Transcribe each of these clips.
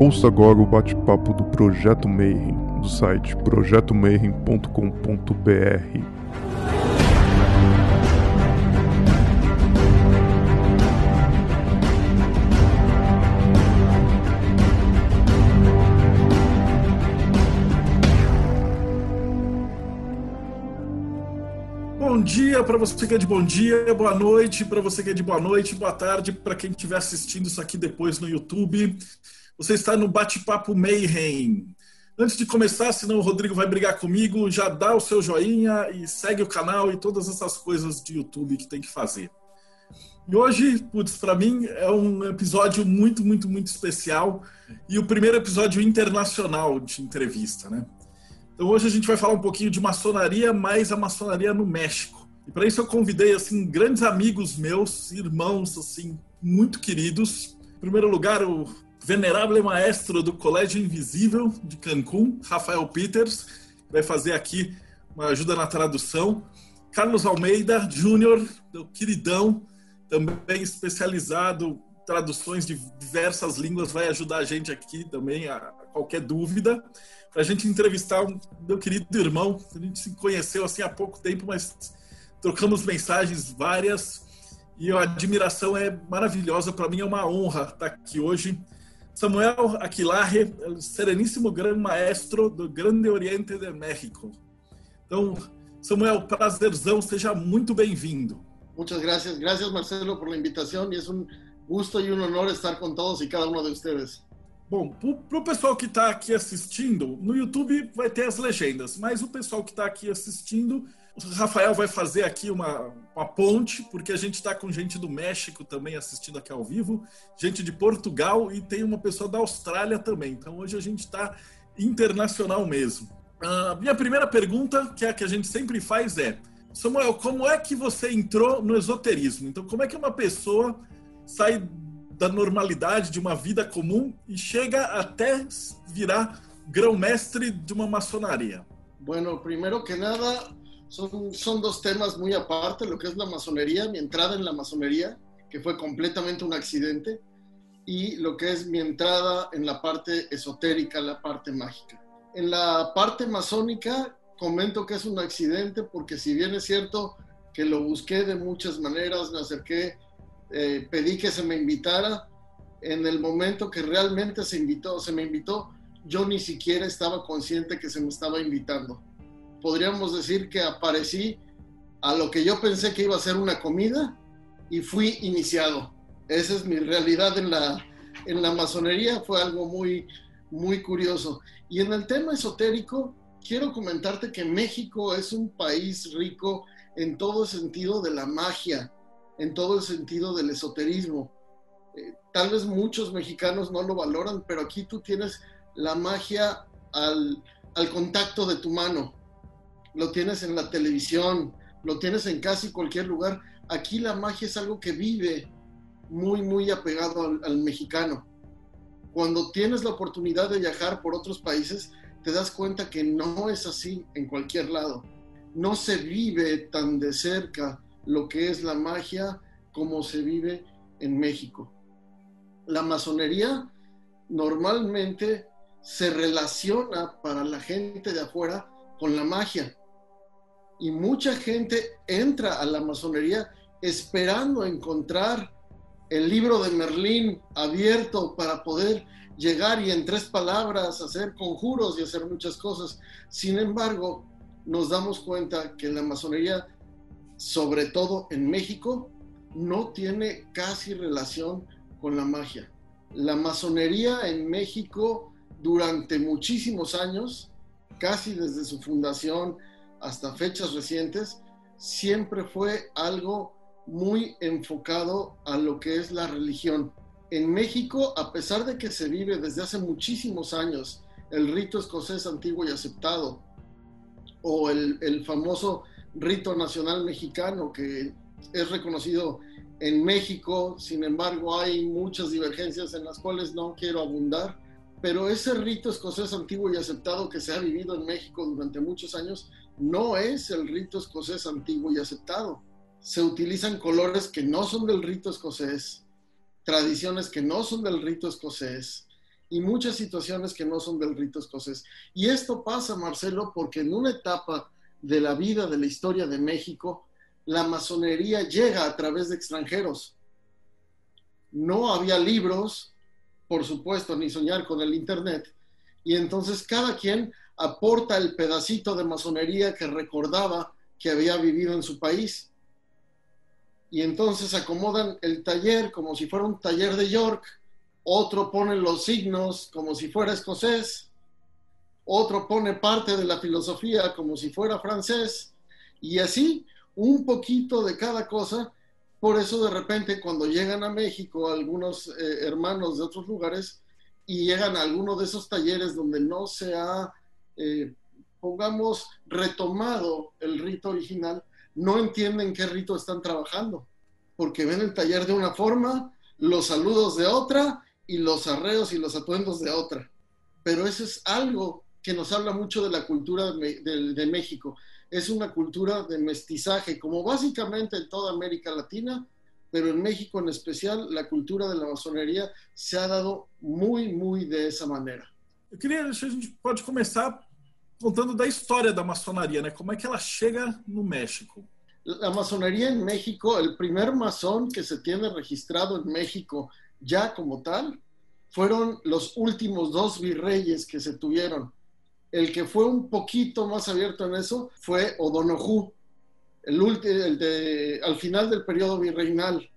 Ouça agora o bate-papo do Projeto Mayhem, do site projetomayhem.com.br. Bom dia para você que é de bom dia, boa noite para você que é de boa noite, boa tarde para quem estiver assistindo isso aqui depois no YouTube. Você está no Bate-Papo Mayhem. Antes de começar, senão o Rodrigo vai brigar comigo, já dá o seu joinha e segue o canal e todas essas coisas de YouTube que tem que fazer. E hoje, putz, para mim é um episódio muito, muito, muito especial e o primeiro episódio internacional de entrevista, né? Então hoje a gente vai falar um pouquinho de maçonaria, mas a maçonaria no México. E para isso eu convidei assim grandes amigos meus, irmãos assim muito queridos. Em primeiro lugar, o venerável maestro do Colégio Invisível de Cancún, Rafael Peters, vai fazer aqui uma ajuda na tradução. Carlos Almeida Júnior, meu queridão, também especializado em traduções de diversas línguas, vai ajudar a gente aqui também a qualquer dúvida para a gente entrevistar um meu querido irmão. A gente se conheceu assim há pouco tempo, mas trocamos mensagens várias e a admiração é maravilhosa. Para mim é uma honra estar aqui hoje. Samuel Aquilarre, sereníssimo grande maestro do Grande Oriente de México. Então, Samuel, prazerzão, seja muito bem-vindo. Muchas gracias. Gracias, Marcelo, por la invitación y es un gusto y un honor estar con todos y cada uno de ustedes. Bom, para o pessoal que está aqui assistindo, no YouTube vai ter as legendas, mas o pessoal que está aqui assistindo, o Rafael vai fazer aqui uma, uma ponte, porque a gente está com gente do México também assistindo aqui ao vivo, gente de Portugal e tem uma pessoa da Austrália também. Então hoje a gente está internacional mesmo. A minha primeira pergunta, que é a que a gente sempre faz, é: Samuel, como é que você entrou no esoterismo? Então, como é que uma pessoa sai da normalidade de uma vida comum e chega até virar grão-mestre de uma maçonaria? Bueno, primero que nada, son, son dos temas muy aparte, lo que es la masonería, mi entrada en la masonería, que fue completamente un accidente, y lo que es mi entrada en la parte esotérica, la parte mágica. En la parte masónica comento que es un accidente porque si bien es cierto que lo busqué de muchas maneras, me acerqué eh, pedí que se me invitara. En el momento que realmente se invitó, se me invitó, yo ni siquiera estaba consciente que se me estaba invitando. Podríamos decir que aparecí a lo que yo pensé que iba a ser una comida y fui iniciado. Esa es mi realidad en la, en la masonería, fue algo muy, muy curioso. Y en el tema esotérico, quiero comentarte que México es un país rico en todo sentido de la magia, en todo el sentido del esoterismo. Eh, tal vez muchos mexicanos no lo valoran, pero aquí tú tienes la magia al, al contacto de tu mano. Lo tienes en la televisión, lo tienes en casi cualquier lugar. Aquí la magia es algo que vive muy, muy apegado al, mexicano. Cuando tienes la oportunidad de viajar por otros países, te das cuenta que no es así en cualquier lado. No se vive tan de cerca lo que es la magia como se vive en México. La masonería normalmente se relaciona para la gente de afuera con la magia. Y mucha gente entra a la masonería esperando encontrar el libro de Merlín abierto para poder llegar y en tres palabras hacer conjuros y hacer muchas cosas. Sin embargo, nos damos cuenta que la masonería sobre todo en México, no tiene casi relación con la magia. La masonería en México durante muchísimos años, casi desde su fundación hasta fechas recientes, siempre fue algo muy enfocado a lo que es la religión. En México, a pesar de que se vive desde hace muchísimos años el rito escocés antiguo y aceptado, o el, el famoso rito nacional mexicano que es reconocido en México, sin embargo hay muchas divergencias en las cuales no quiero abundar, pero ese rito escocés antiguo y aceptado que se ha vivido en México durante muchos años no es el rito escocés antiguo y aceptado. Se utilizan colores que no son del rito escocés, tradiciones que no son del rito escocés, y muchas situaciones que no son del rito escocés. Y esto pasa, Marcelo, porque en una etapa de la vida, de la historia de México, la masonería llega a través de extranjeros. No había libros, por supuesto, ni soñar con el Internet. Y entonces cada quien aporta el pedacito de masonería que recordaba que había vivido en su país. Y entonces acomodan el taller como si fuera un taller de York, otro pone los signos como si fuera escocés, otro pone parte de la filosofía como si fuera francés, y así un poquito de cada cosa. Por eso de repente cuando llegan a México algunos eh, hermanos de otros lugares y llegan a alguno de esos talleres donde no se ha, eh, pongamos, retomado el rito original, no entienden qué rito están trabajando, porque ven el taller de una forma, los saludos de otra y los arreos y los atuendos de otra. Pero eso es algo que nos habla mucho de la cultura de México es una cultura de mestizaje, como básicamente en toda América Latina, pero en México en especial, la cultura de la masonería se ha dado muy, muy de esa manera. Eu queria, a gente pode começar contando da história da maçonaria, né? Como é que ela chega no México? La masonería en México, el primer masón que se tiene registrado en México ya como tal, fueron los últimos dos virreyes que se tuvieron. El que fue un poquito más abierto en eso fue O'Donoghue, el, al final del periodo virreinal,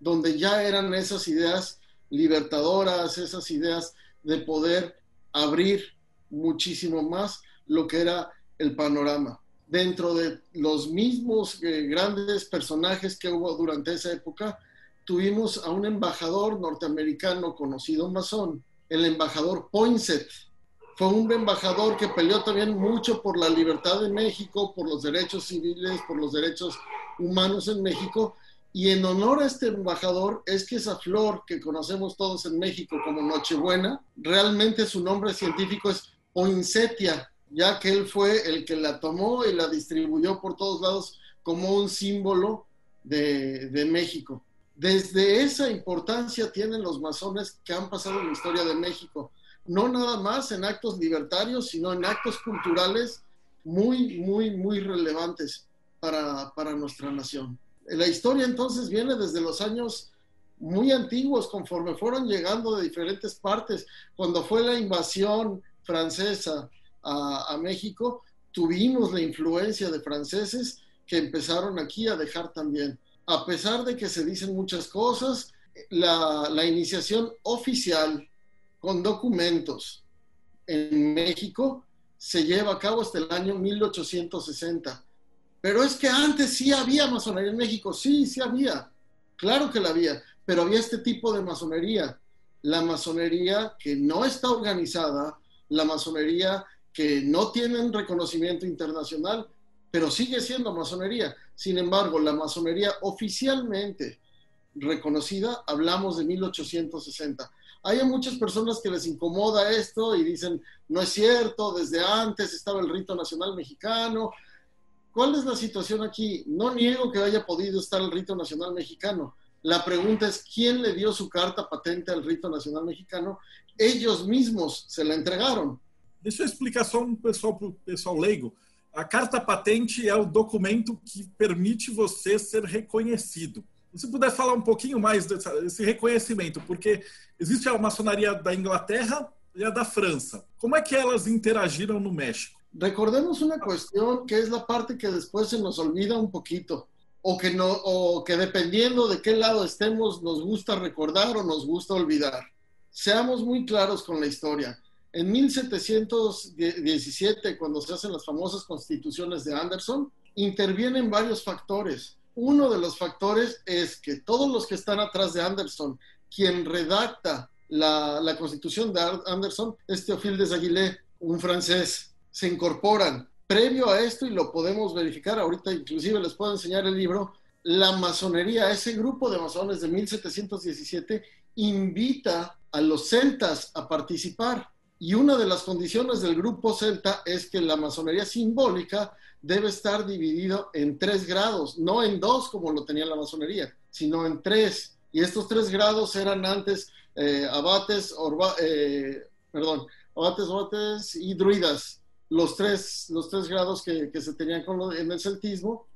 donde ya eran esas ideas libertadoras, esas ideas de poder abrir muchísimo más lo que era el panorama. Dentro de los mismos eh, grandes personajes que hubo durante esa época, tuvimos a un embajador norteamericano conocido masón, el embajador Poinsett, fue un embajador que peleó también mucho por la libertad de México, por los derechos civiles, por los derechos humanos en México. Y en honor a este embajador es que esa flor que conocemos todos en México como Nochebuena, realmente su nombre científico es poinsettia, ya que él fue el que la tomó y la distribuyó por todos lados como un símbolo de, de México. Desde esa importancia tienen los masones que han pasado en la historia de México no nada más en actos libertarios, sino en actos culturales muy, muy, muy relevantes para, nuestra nación. La historia entonces viene desde los años muy antiguos, conforme fueron llegando de diferentes partes. Cuando fue la invasión francesa a, México, tuvimos la influencia de franceses que empezaron aquí a dejar también. A pesar de que se dicen muchas cosas, la iniciación oficial con documentos en México se lleva a cabo hasta el año 1860. Pero es que antes sí había masonería en México, sí, sí había, claro que la había, pero había este tipo de masonería, la masonería que no está organizada, la masonería que no tiene un reconocimiento internacional, pero sigue siendo masonería. Sin embargo, la masonería oficialmente reconocida, hablamos de 1860 hay muchas personas que les incomoda esto y dicen, no es cierto, desde antes estaba el rito nacional mexicano. ¿Cuál es la situación aquí? No niego que haya podido estar el rito nacional mexicano. La pregunta es, ¿quién le dio su carta patente al rito nacional mexicano? Ellos mismos se la entregaron. Deixa eu explicar só um pessoal para o pessoal leigo. A carta patente é o documento que permite você ser reconhecido. Se puder falar um pouquinho mais desse reconhecimento, porque existe a maçonaria da Inglaterra e a da França. Como é que elas interagiram no México? Recordemos uma questão que é a parte que depois se nos olvida um pouquito, ou que, no, ou que dependendo de que lado estemos, nos gusta recordar ou nos gusta olvidar. Seamos muito claros com a história. En 1717, cuando se hacen las famosas constituciones de Anderson, intervienen varios factores. Uno de los factores es que todos los que están atrás de Anderson, quien redacta la, constitución de Anderson, es Théophile de Aguilé, un francés, se incorporan. Previo a esto, y lo podemos verificar ahorita, inclusive les puedo enseñar el libro, la masonería, ese grupo de masones de 1717, invita a los celtas a participar. Y una de las condiciones del grupo celta es que la masonería simbólica debe estar dividido en tres grados, no en dos como lo tenía la masonería, sino en tres. Y estos tres grados eran antes eh, abates, eh, perdón, abates, abates y druidas, los tres, los tres grados que, que se tenían con en el celtismo,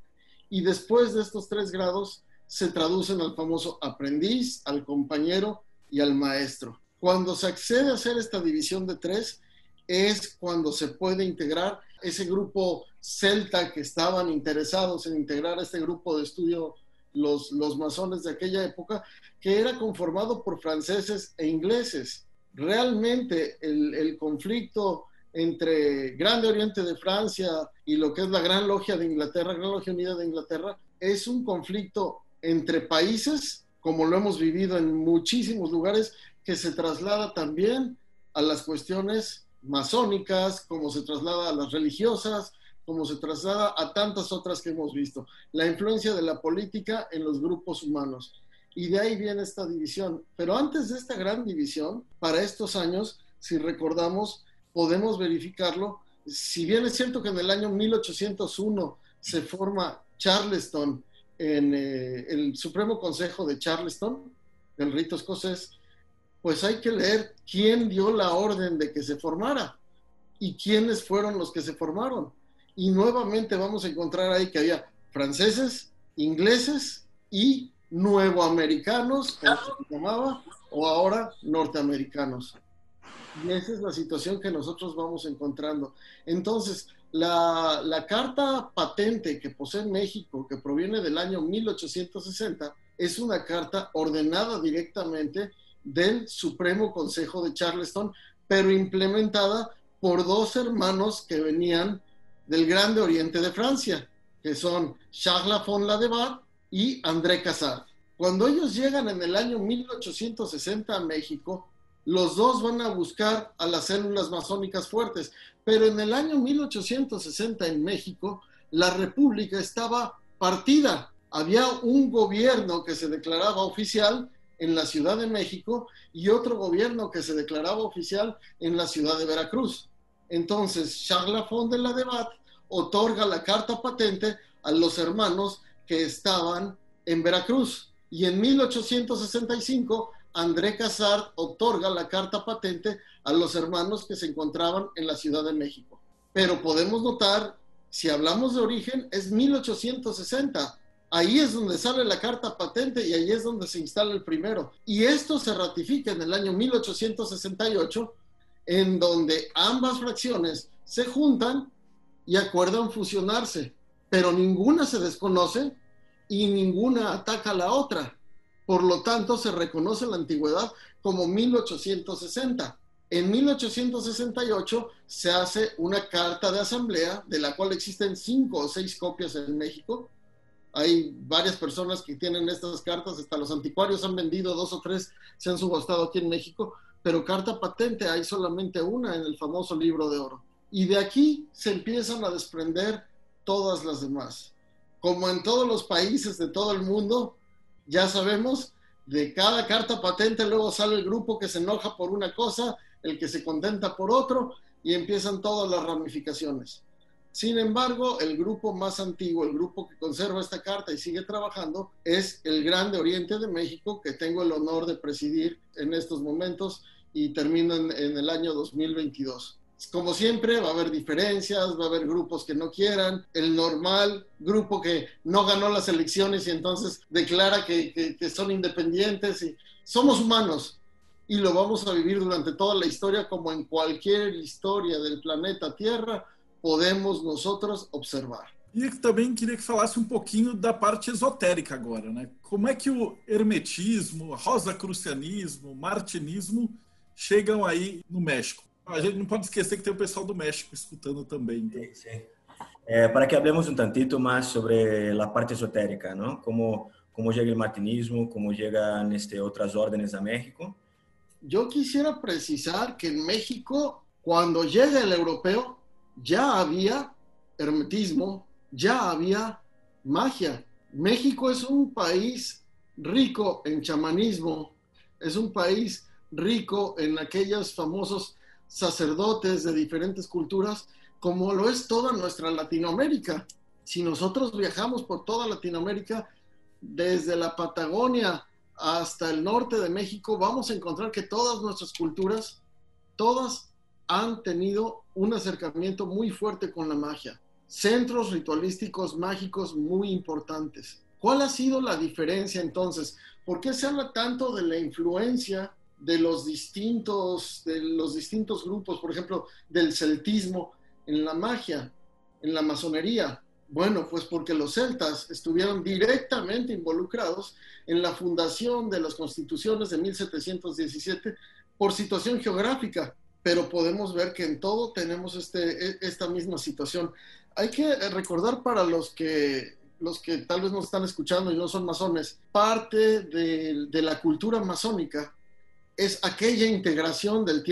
y después de estos tres grados se traducen al famoso aprendiz, al compañero y al maestro. Cuando se accede a hacer esta división de tres, es cuando se puede integrar ese grupo celta que estaban interesados en integrar este grupo de estudio los, los masones de aquella época, que era conformado por franceses e ingleses. Realmente el, el conflicto entre Grande Oriente de Francia y lo que es la Gran Logia de Inglaterra, Gran Logia Unida de Inglaterra, es un conflicto entre países, como lo hemos vivido en muchísimos lugares, que se traslada también a las cuestiones masónicas, como se traslada a las religiosas, como se traslada a tantas otras que hemos visto. La influencia de la política en los grupos humanos. Y de ahí viene esta división. Pero antes de esta gran división, para estos años, si recordamos, podemos verificarlo. Si bien es cierto que en el año 1801 se forma Charleston en eh, el Supremo Consejo de Charleston, del rito escocés, pues hay que leer quién dio la orden de que se formara y quiénes fueron los que se formaron. Y nuevamente vamos a encontrar ahí que había franceses, ingleses y nuevoamericanos, como se llamaba, o ahora norteamericanos. Y esa es la situación que nosotros vamos encontrando. Entonces, la, la, carta patente que posee México, que proviene del año 1860, es una carta ordenada directamente del Supremo Consejo de Charleston, pero implementada por dos hermanos que venían del Grande Oriente de Francia, que son Charles Lafon Ladebat y André Casar. Cuando ellos llegan en el año 1860 a México, los dos van a buscar a las células masónicas fuertes, pero en el año 1860 en México, la República estaba partida. Había un gobierno que se declaraba oficial en la Ciudad de México y otro gobierno que se declaraba oficial en la ciudad de Veracruz. Entonces, Charles Lafont de la Debat otorga la carta patente a los hermanos que estaban en Veracruz. Y en 1865, André Casart otorga la carta patente a los hermanos que se encontraban en la Ciudad de México. Pero podemos notar, si hablamos de origen, es 1860. Ahí es donde sale la carta patente y ahí es donde se instala el primero. Y esto se ratifica en el año 1868 en donde ambas fracciones se juntan y acuerdan fusionarse, pero ninguna se desconoce y ninguna ataca a la otra. Por lo tanto, se reconoce la antigüedad como 1860. En 1868 se hace una carta de asamblea, de la cual existen cinco o seis copias en México. Hay varias personas que tienen estas cartas, hasta los anticuarios han vendido dos o tres, se han subastado aquí en México, pero carta patente hay solamente una en el famoso libro de oro. Y de aquí se empiezan a desprender todas las demás. Como en todos los países de todo el mundo, ya sabemos, de cada carta patente luego sale el grupo que se enoja por una cosa, el que se contenta por otro, y empiezan todas las ramificaciones. Sin embargo, el grupo más antiguo, el grupo que conserva esta carta y sigue trabajando, es el Grande Oriente de México, que tengo el honor de presidir en estos momentos y termino en, el año 2022. Como siempre, va a haber diferencias, va a haber grupos que no quieran, el normal grupo que no ganó las elecciones y entonces declara que, son independientes. Y somos humanos y lo vamos a vivir durante toda la historia como en cualquier historia del planeta Tierra podemos nosotros observar. E também queria que falasse um pouquinho da parte esotérica agora, né? Como é que o hermetismo, rosacrucianismo, martinismo chegam aí no México? A gente não pode esquecer que tem o pessoal do México escutando também. Então. Sí, sí. Eh, para que hablemos un tantito más sobre la parte esotérica, ¿no? Cómo, cómo llega el martinismo, cómo llegan este, otras órdenes a México. Yo quisiera precisar que en México, cuando llega el europeo, ya había hermetismo, ya había magia. México es un país rico en chamanismo, es un país rico en aquellos famosos sacerdotes de diferentes culturas, como lo es toda nuestra Latinoamérica. Si nosotros viajamos por toda Latinoamérica, desde la Patagonia hasta el norte de México, vamos a encontrar que todas nuestras culturas, todas han tenido un acercamiento muy fuerte con la magia. Centros ritualísticos mágicos muy importantes. ¿Cuál ha sido la diferencia entonces? ¿Por qué se habla tanto de la influencia de los distintos, de los distintos grupos, por ejemplo, del celtismo en la magia, en la masonería? Bueno, pues porque los celtas estuvieron directamente involucrados en la fundación de las constituciones de 1717 por situación geográfica, pero podemos ver que en todo tenemos este, e, esta misma situación. Hay que recordar para los que los que tal vez nos están escuchando y no son masones, parte de, la cultura masónica es aquella integración del,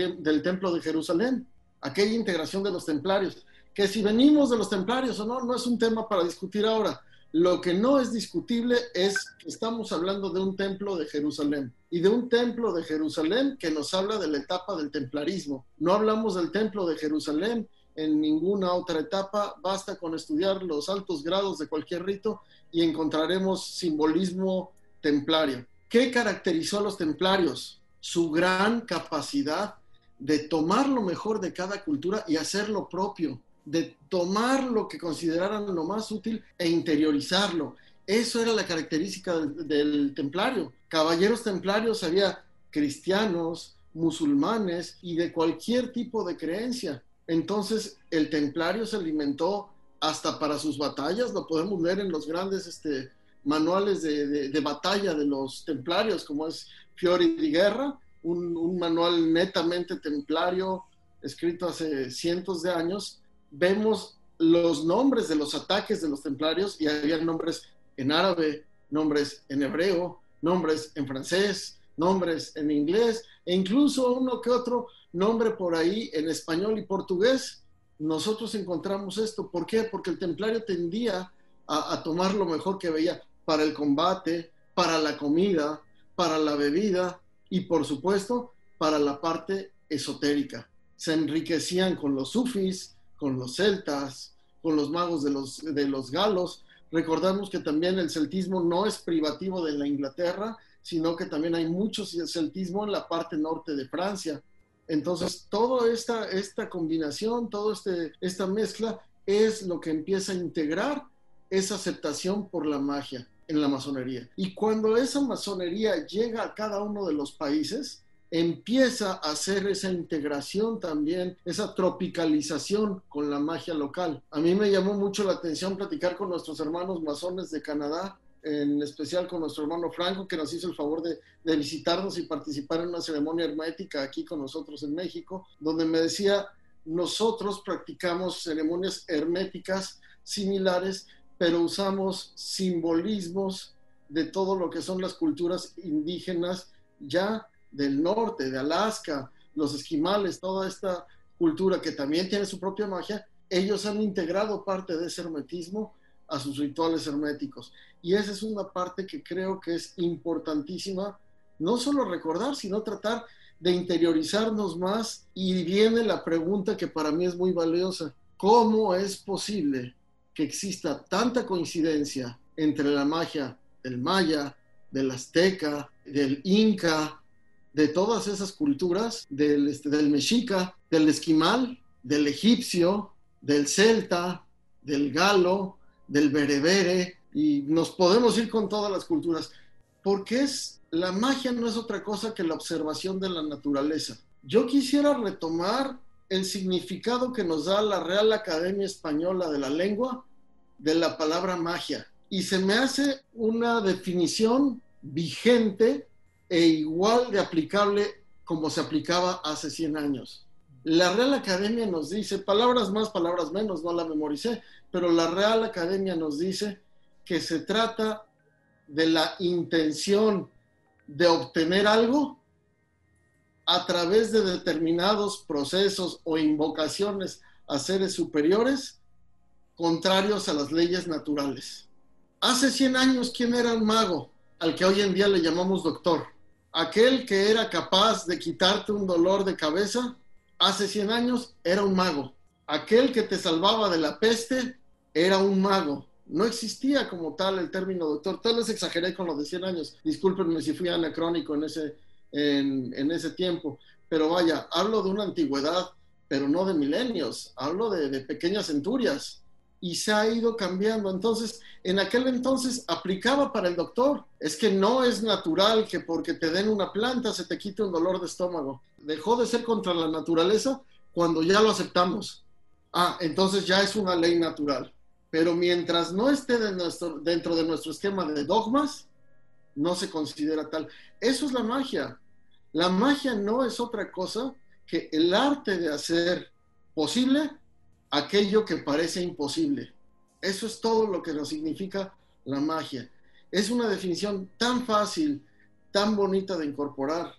templo de Jerusalén, aquella integración de los templarios, que si venimos de los templarios o no, no es un tema para discutir ahora. Lo que no es discutible es que estamos hablando de un templo de Jerusalén y de un templo de Jerusalén que nos habla de la etapa del templarismo. No hablamos del templo de Jerusalén en ninguna otra etapa, basta con estudiar los altos grados de cualquier rito y encontraremos simbolismo templario. ¿Qué caracterizó a los templarios? Su gran capacidad de tomar lo mejor de cada cultura y hacer lo propio, de tomar lo que consideraran lo más útil e interiorizarlo. Eso era la característica del, templario. Caballeros templarios había cristianos, musulmanes y de cualquier tipo de creencia entonces, el templario se alimentó hasta para sus batallas, lo podemos ver en los grandes este, manuales de, batalla de los templarios, como es Fiori di Guerra, un, manual netamente templario escrito hace cientos de años. Vemos los nombres de los ataques de los templarios y había nombres en árabe, nombres en hebreo, nombres en francés, nombres en inglés e incluso uno que otro nombre por ahí en español y portugués, nosotros encontramos esto. ¿Por qué? Porque el templario tendía a, tomar lo mejor que veía para el combate, para la comida, para la bebida y por supuesto para la parte esotérica. Se enriquecían con los sufis, con los celtas, con los magos de los, de los galos. Recordamos que también el celtismo no es privativo de la Inglaterra, sino que también hay mucho celtismo en la parte norte de Francia. Entonces, toda esta, esta combinación, toda este, esta mezcla es lo que empieza a integrar esa aceptación por la magia en la masonería. Y cuando esa masonería llega a cada uno de los países, empieza a hacer esa integración también, esa tropicalización con la magia local. A mí me llamó mucho la atención platicar con nuestros hermanos masones de Canadá en especial con nuestro hermano Franco, que nos hizo el favor de, visitarnos y participar en una ceremonia hermética aquí con nosotros en México, donde me decía, nosotros practicamos ceremonias herméticas similares, pero usamos simbolismos de todo lo que son las culturas indígenas ya del norte, de Alaska, los esquimales, toda esta cultura que también tiene su propia magia, ellos han integrado parte de ese hermetismo a sus rituales herméticos. Y esa es una parte que creo que es importantísima, no solo recordar, sino tratar de interiorizarnos más. Y viene la pregunta que para mí es muy valiosa. ¿Cómo es posible que exista tanta coincidencia entre la magia del maya, del azteca, del inca, de todas esas culturas, del, este, del mexica, del esquimal, del egipcio, del celta, del galo, del berebere, y nos podemos ir con todas las culturas, porque es la magia no es otra cosa que la observación de la naturaleza. Yo quisiera retomar el significado que nos da la Real Academia Española de la Lengua de la palabra magia. Y se me hace una definición vigente e igual de aplicable como se aplicaba hace 100 años. La Real Academia nos dice, palabras más, palabras menos, no la memoricé, pero la Real Academia nos dice que se trata de la intención de obtener algo a través de determinados procesos o invocaciones a seres superiores contrarios a las leyes naturales. Hace 100 años, ¿quién era el mago? Al que hoy en día le llamamos doctor. Aquel que era capaz de quitarte un dolor de cabeza, hace 100 años era un mago. Aquel que te salvaba de la peste era un mago. No existía como tal el término doctor. Tal vez exageré con lo de 100 años. Discúlpenme si fui anacrónico en ese, en, ese tiempo. Pero vaya, hablo de una antigüedad, pero no de milenios. Hablo de, pequeñas centurias y se ha ido cambiando. Entonces, en aquel entonces aplicaba para el doctor. Es que no es natural que porque te den una planta se te quite un dolor de estómago. Dejó de ser contra la naturaleza cuando ya lo aceptamos. Ah, entonces ya es una ley natural. Pero mientras no esté dentro de nuestro esquema de dogmas, no se considera tal. Eso es la magia. La magia no es otra cosa que el arte de hacer posible aquello que parece imposible. Eso es todo lo que nos significa la magia. Es una definición tan fácil, tan bonita de incorporar.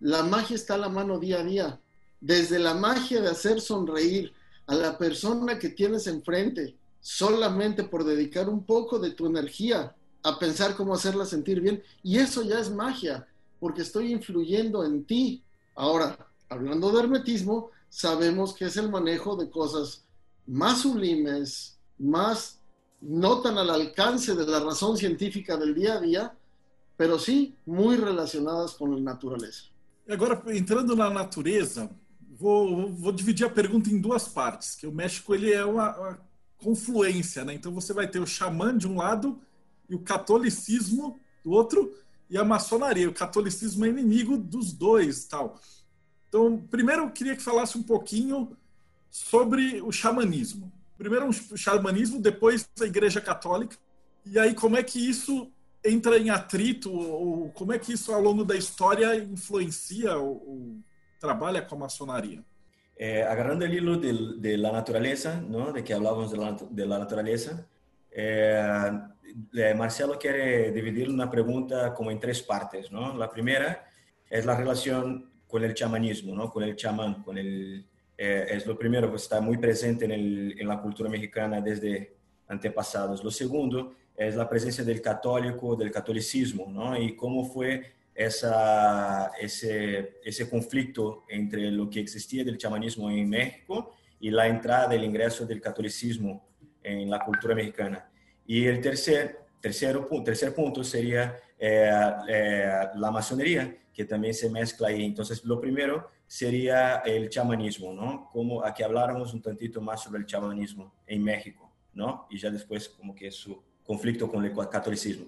La magia está a la mano día a día. Desde la magia de hacer sonreír a la persona que tienes enfrente, solamente por dedicar un poco de tu energía a pensar cómo hacerla sentir bien. Y eso ya es magia, porque estoy influyendo en ti. Ahora, hablando de hermetismo, sabemos que es el manejo de cosas más sublimes, más no tan al alcance de la razón científica del día a día, pero sí muy relacionadas com a natureza. Agora, entrando na natureza, vou, vou, dividir a pergunta em duas partes, que o México ele é uma, uma, confluência, né? Então você vai ter o xamã de um lado e o catolicismo do outro e a maçonaria. O catolicismo é inimigo dos dois, tal. Então, primeiro eu queria que falasse um pouquinho sobre o xamanismo. Primeiro o xamanismo, depois a Igreja Católica. E aí como é que isso entra em atrito ou como é que isso ao longo da história influencia ou, ou trabalha com a maçonaria? Eh, agarrando el hilo de, de, la naturaleza, de que hablábamos de la, de naturaleza, eh, Marcelo quiere dividir una pregunta como en tres partes. ¿no? La primera es la relación con el chamanismo, ¿no? con el chamán, con el, eh, es lo primero que está muy presente en, el, la cultura mexicana desde antepasados. Lo segundo es la presencia del católico, del catolicismo, ¿no? Y cómo fue esa, ese, ese conflicto entre lo que existía del chamanismo en México y la entrada del ingreso del catolicismo en la cultura mexicana. Y el tercer, tercero, tercer punto sería eh, eh, la masonería, que también se mezcla ahí. Entonces, lo primero sería el chamanismo, ¿no? Como aquí habláramos un tantito más sobre el chamanismo en México, ¿no? Y ya después como que su conflicto con el catolicismo.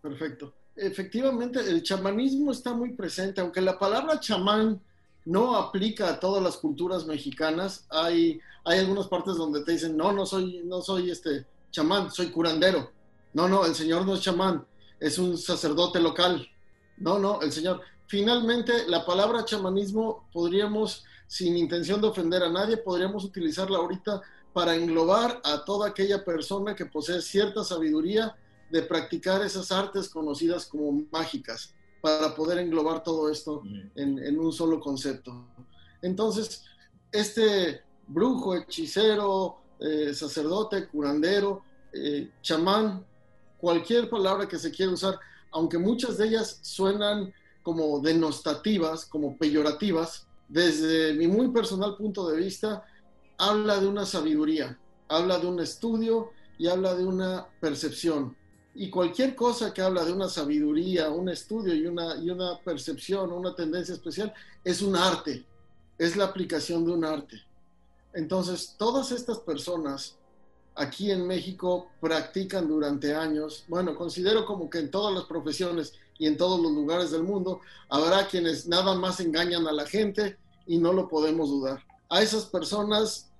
Perfecto. Efectivamente, el chamanismo está muy presente, aunque la palabra chamán no aplica a todas las culturas mexicanas. Hay, hay algunas partes donde te dicen, no, no soy, no soy este chamán, soy curandero. No, no, el señor no es chamán, es un sacerdote local. No, no, el señor. Finalmente, la palabra chamanismo podríamos, sin intención de ofender a nadie, podríamos utilizarla ahorita para englobar a toda aquella persona que posee cierta sabiduría de practicar esas artes conocidas como mágicas, para poder englobar todo esto en, un solo concepto. Entonces, este brujo, hechicero, eh, sacerdote, curandero, eh, chamán, cualquier palabra que se quiera usar, aunque muchas de ellas suenan como denostativas, como peyorativas, desde mi muy personal punto de vista, habla de una sabiduría, habla de un estudio y habla de una percepción. Y cualquier cosa que habla de una sabiduría, un estudio y una, y una percepción, una tendencia especial, es un arte, es la aplicación de un arte. Entonces, todas estas personas aquí en México practican durante años, bueno, considero como que en todas las profesiones y en todos los lugares del mundo, habrá quienes nada más engañan a la gente y no lo podemos dudar. A esas personas,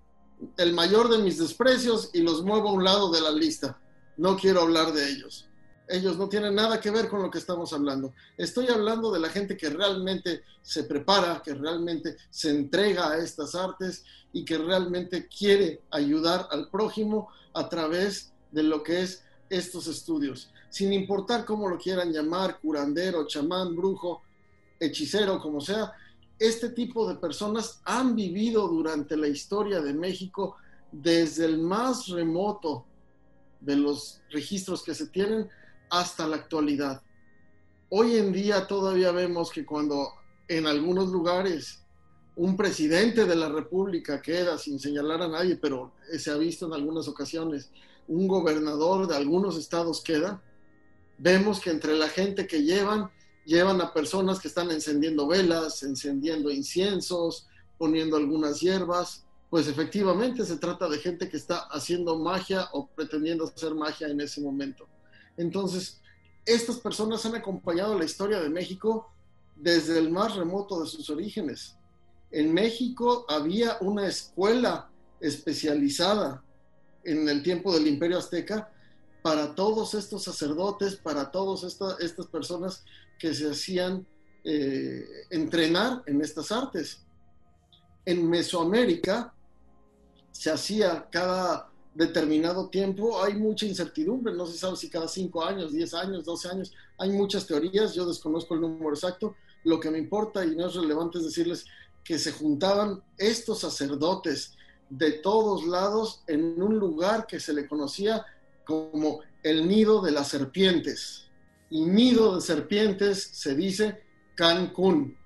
el mayor de mis desprecios y los muevo a un lado de la lista. No quiero hablar de ellos. Ellos no tienen nada que ver con lo que estamos hablando. Estoy hablando de la gente que realmente se prepara, que realmente se entrega a estas artes y que realmente quiere ayudar al prójimo a través de lo que es estos estudios sin importar cómo lo quieran llamar, curandero, chamán, brujo, hechicero, como sea, este tipo de personas han vivido durante la historia de México desde el más remoto de los registros que se tienen hasta la actualidad. Hoy en día todavía vemos que cuando en algunos lugares un presidente de la República queda, sin señalar a nadie, pero se ha visto en algunas ocasiones, un gobernador de algunos estados queda, vemos que entre la gente que llevan, llevan a personas que están encendiendo velas, encendiendo inciensos, poniendo algunas hierbas, pues efectivamente se trata de gente que está haciendo magia o pretendiendo hacer magia en ese momento. Entonces, estas personas han acompañado la historia de México desde el más remoto de sus orígenes. En México había una escuela especializada en el tiempo del Imperio Azteca para todos estos sacerdotes, para todas estas personas que se hacían eh, entrenar en estas artes. En Mesoamérica se hacía cada determinado tiempo, hay mucha incertidumbre, no se sabe si cada cinco años, diez años, doce años, hay muchas teorías, yo desconozco el número exacto, lo que me importa y no es relevante es decirles que se juntaban estos sacerdotes de todos lados en un lugar que se le conocía como el nido de las serpientes. Y nido de serpientes se dice Cancún.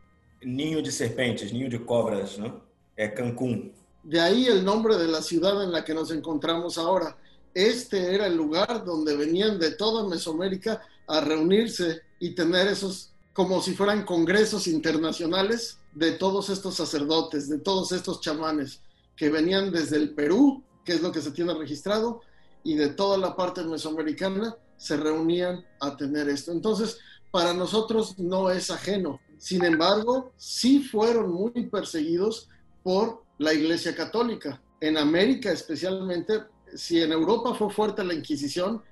Niño de serpientes, niño de cobras, ¿no? Es Cancún. De ahí el nombre de la ciudad en la que nos encontramos ahora. Este era el lugar donde venían de toda Mesoamérica a reunirse y tener esos, como si fueran congresos internacionales de todos estos sacerdotes, de todos estos chamanes que venían desde el Perú, que es lo que se tiene registrado, y de toda la parte mesoamericana se reunían a tener esto. Entonces, para nosotros no es ajeno. Sin embargo, sí fueron muy perseguidos por la Iglesia Católica. En América especialmente, si en Europa fue fuerte la Inquisición,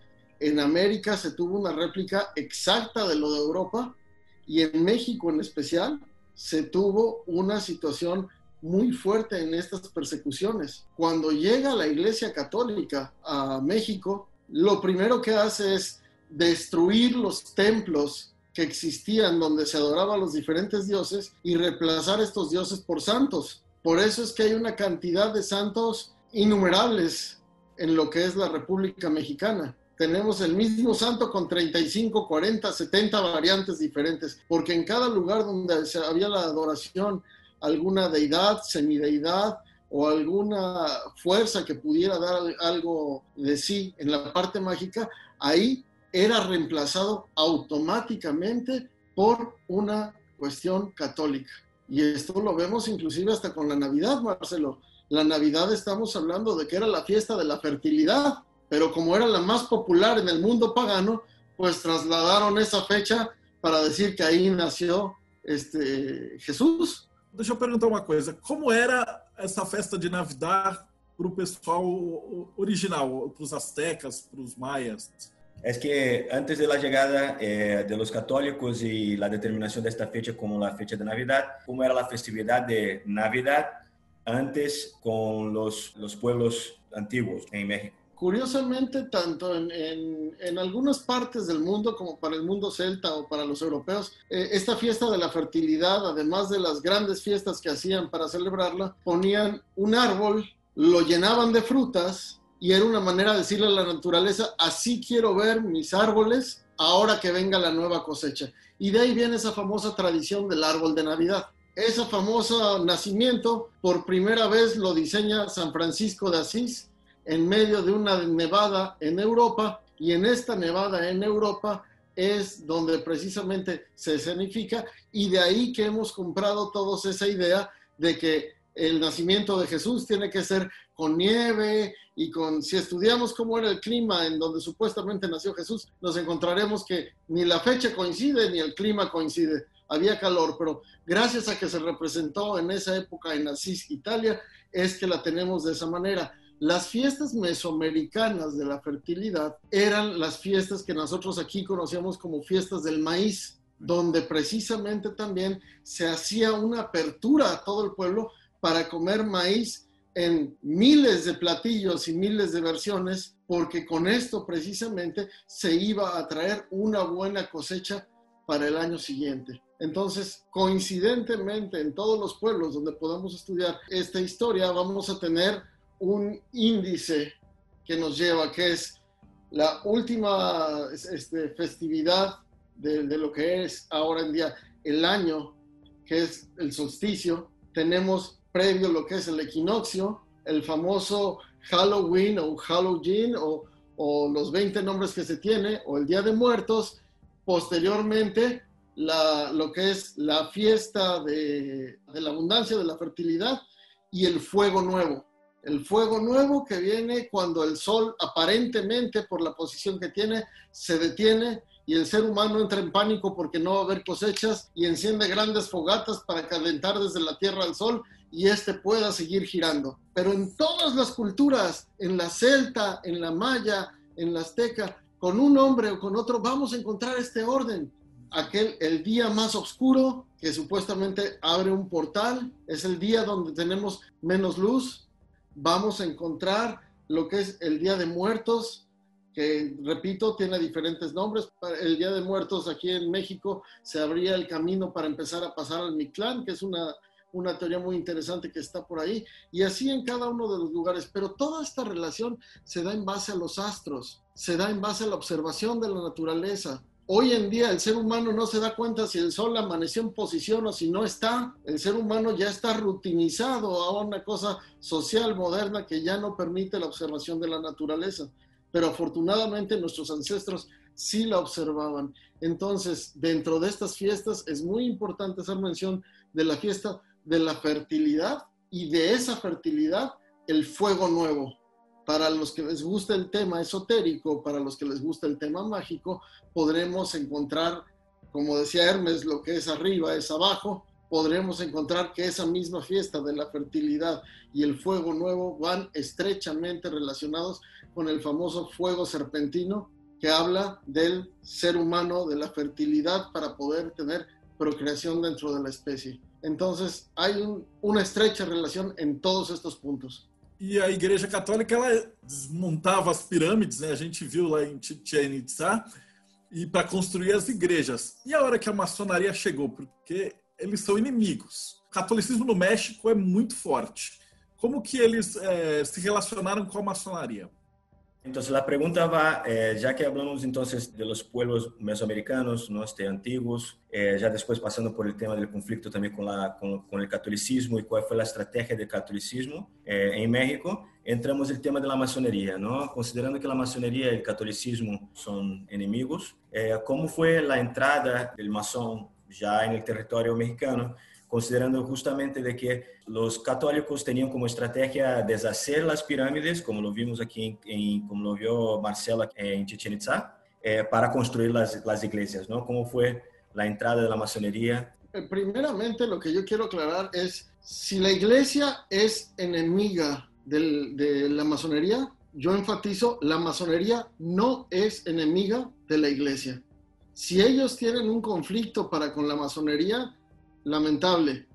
en América se tuvo una réplica exacta de lo de Europa y en México en especial se tuvo una situación muy fuerte en estas persecuciones. Cuando llega la Iglesia Católica a México, lo primero que hace es destruir los templos que existían donde se adoraban los diferentes dioses y reemplazar estos dioses por santos. Por eso es que hay una cantidad de santos innumerables en lo que es la República Mexicana. Tenemos el mismo santo con 35, 40, 70 variantes diferentes, porque en cada lugar donde había la adoración alguna deidad, semideidad o alguna fuerza que pudiera dar algo de sí en la parte mágica, ahí era reemplazado automáticamente por una cuestión católica. Y esto lo vemos inclusive hasta con la Navidad, Marcelo. La Navidad estamos hablando de que era la fiesta de la fertilidad, pero como era la más popular en el mundo pagano, pues trasladaron esa fecha para decir que ahí nació este, Jesús. Deixa eu perguntar uma coisa: como era essa festa de Navidad para o pessoal original, para os astecas, para os maias? Es que antes de la llegada eh, de los católicos y la determinación de esta fecha como la fecha de Navidad, ¿cómo era la festividad de Navidad antes con los, los pueblos antiguos en México? Curiosamente, tanto en, algunas partes del mundo como para el mundo celta o para los europeos, eh, esta fiesta de la fertilidad, además de las grandes fiestas que hacían para celebrarla, ponían un árbol, lo llenaban de frutas y era una manera de decirle a la naturaleza, así quiero ver mis árboles ahora que venga la nueva cosecha. Y de ahí viene esa famosa tradición del árbol de Navidad. Ese famoso nacimiento, por primera vez lo diseña San Francisco de Asís en medio de una nevada en Europa y en esta nevada en Europa es donde precisamente se escenifica y de ahí que hemos comprado todos esa idea de que el nacimiento de Jesús tiene que ser con nieve y con, si estudiamos cómo era el clima en donde supuestamente nació Jesús, nos encontraremos que ni la fecha coincide ni el clima coincide. Había calor, pero gracias a que se representó en esa época en Asís, Italia, es que la tenemos de esa manera. Las fiestas mesoamericanas de la fertilidad eran las fiestas que nosotros aquí conocíamos como fiestas del maíz, donde precisamente también se hacía una apertura a todo el pueblo para comer maíz en miles de platillos y miles de versiones, porque con esto precisamente se iba a traer una buena cosecha para el año siguiente. Entonces, coincidentemente, en todos los pueblos donde podamos estudiar esta historia, vamos a tener un índice que nos lleva, que es la última este, festividad de, lo que es ahora en día el año, que es el solsticio, tenemos previo lo que es el equinoccio, el famoso Halloween o Halloween o, o los 20 nombres que se tiene, o el Día de Muertos, posteriormente la, lo que es la fiesta de, de la abundancia, de la fertilidad y el fuego nuevo. El fuego nuevo que viene cuando el sol aparentemente por la posición que tiene se detiene y el ser humano entra en pánico porque no va a haber cosechas y enciende grandes fogatas para calentar desde la tierra al sol y éste pueda seguir girando. Pero en todas las culturas, en la celta, en la maya, en la azteca, con un hombre o con otro, vamos a encontrar este orden. Aquel, el día más oscuro, que supuestamente abre un portal, es el día donde tenemos menos luz. Vamos a encontrar lo que es el Día de Muertos, que repito, tiene diferentes nombres. El Día de Muertos aquí en México se abría el camino para empezar a pasar al Mictlán, que es una, una teoría muy interesante que está por ahí, y así en cada uno de los lugares. Pero toda esta relación se da en base a los astros, se da en base a la observación de la naturaleza. Hoy en día el ser humano no se da cuenta si el sol amaneció en posición o si no está. El ser humano ya está rutinizado a una cosa social moderna que ya no permite la observación de la naturaleza. Pero afortunadamente nuestros ancestros sí la observaban. Entonces, dentro de estas fiestas es muy importante hacer mención de la fiesta de la fertilidad y de esa fertilidad el fuego nuevo. Para los que les gusta el tema esotérico, para los que les gusta el tema mágico, podremos encontrar, como decía Hermes, lo que es arriba es abajo, podremos encontrar que esa misma fiesta de la fertilidad y el fuego nuevo van estrechamente relacionados con el famoso fuego serpentino que habla del ser humano, de la fertilidad para poder tener procreación dentro de la especie. Entonces, hay un, una estrecha relación en todos estos puntos. E a Igreja Católica ela desmontava as pirâmides, né? A gente viu lá em Chichen Itza, e para construir as igrejas. E a hora que a maçonaria chegou, porque eles são inimigos. O catolicismo no México é muito forte. Como que eles é, se relacionaram com a maçonaria? Entonces la pregunta va, eh, ya que hablamos entonces de los pueblos mesoamericanos, ¿no? este, antiguos, eh, ya después por el tema del conflicto con, con, el catolicismo y cuál fue la estrategia del catolicismo eh, México, entramos el tema de la ¿no? Considerando que la masonería y el catolicismo son enemigos, ¿cómo fue la entrada del masón ya en el territorio mexicano? Considerando justamente de que los católicos tenían como estrategia deshacer las pirámides, como lo vimos aquí, en, como lo vio Marcelo en Chichen Itza, eh, para construir las, las, iglesias, ¿no? ¿Cómo fue la entrada de la masonería? Eh, primeramente, lo que yo quiero aclarar es, si la iglesia es enemiga de la masonería, yo enfatizo, la masonería no es enemiga de la iglesia. Si ellos tienen un conflicto para con la masonería, lamentable.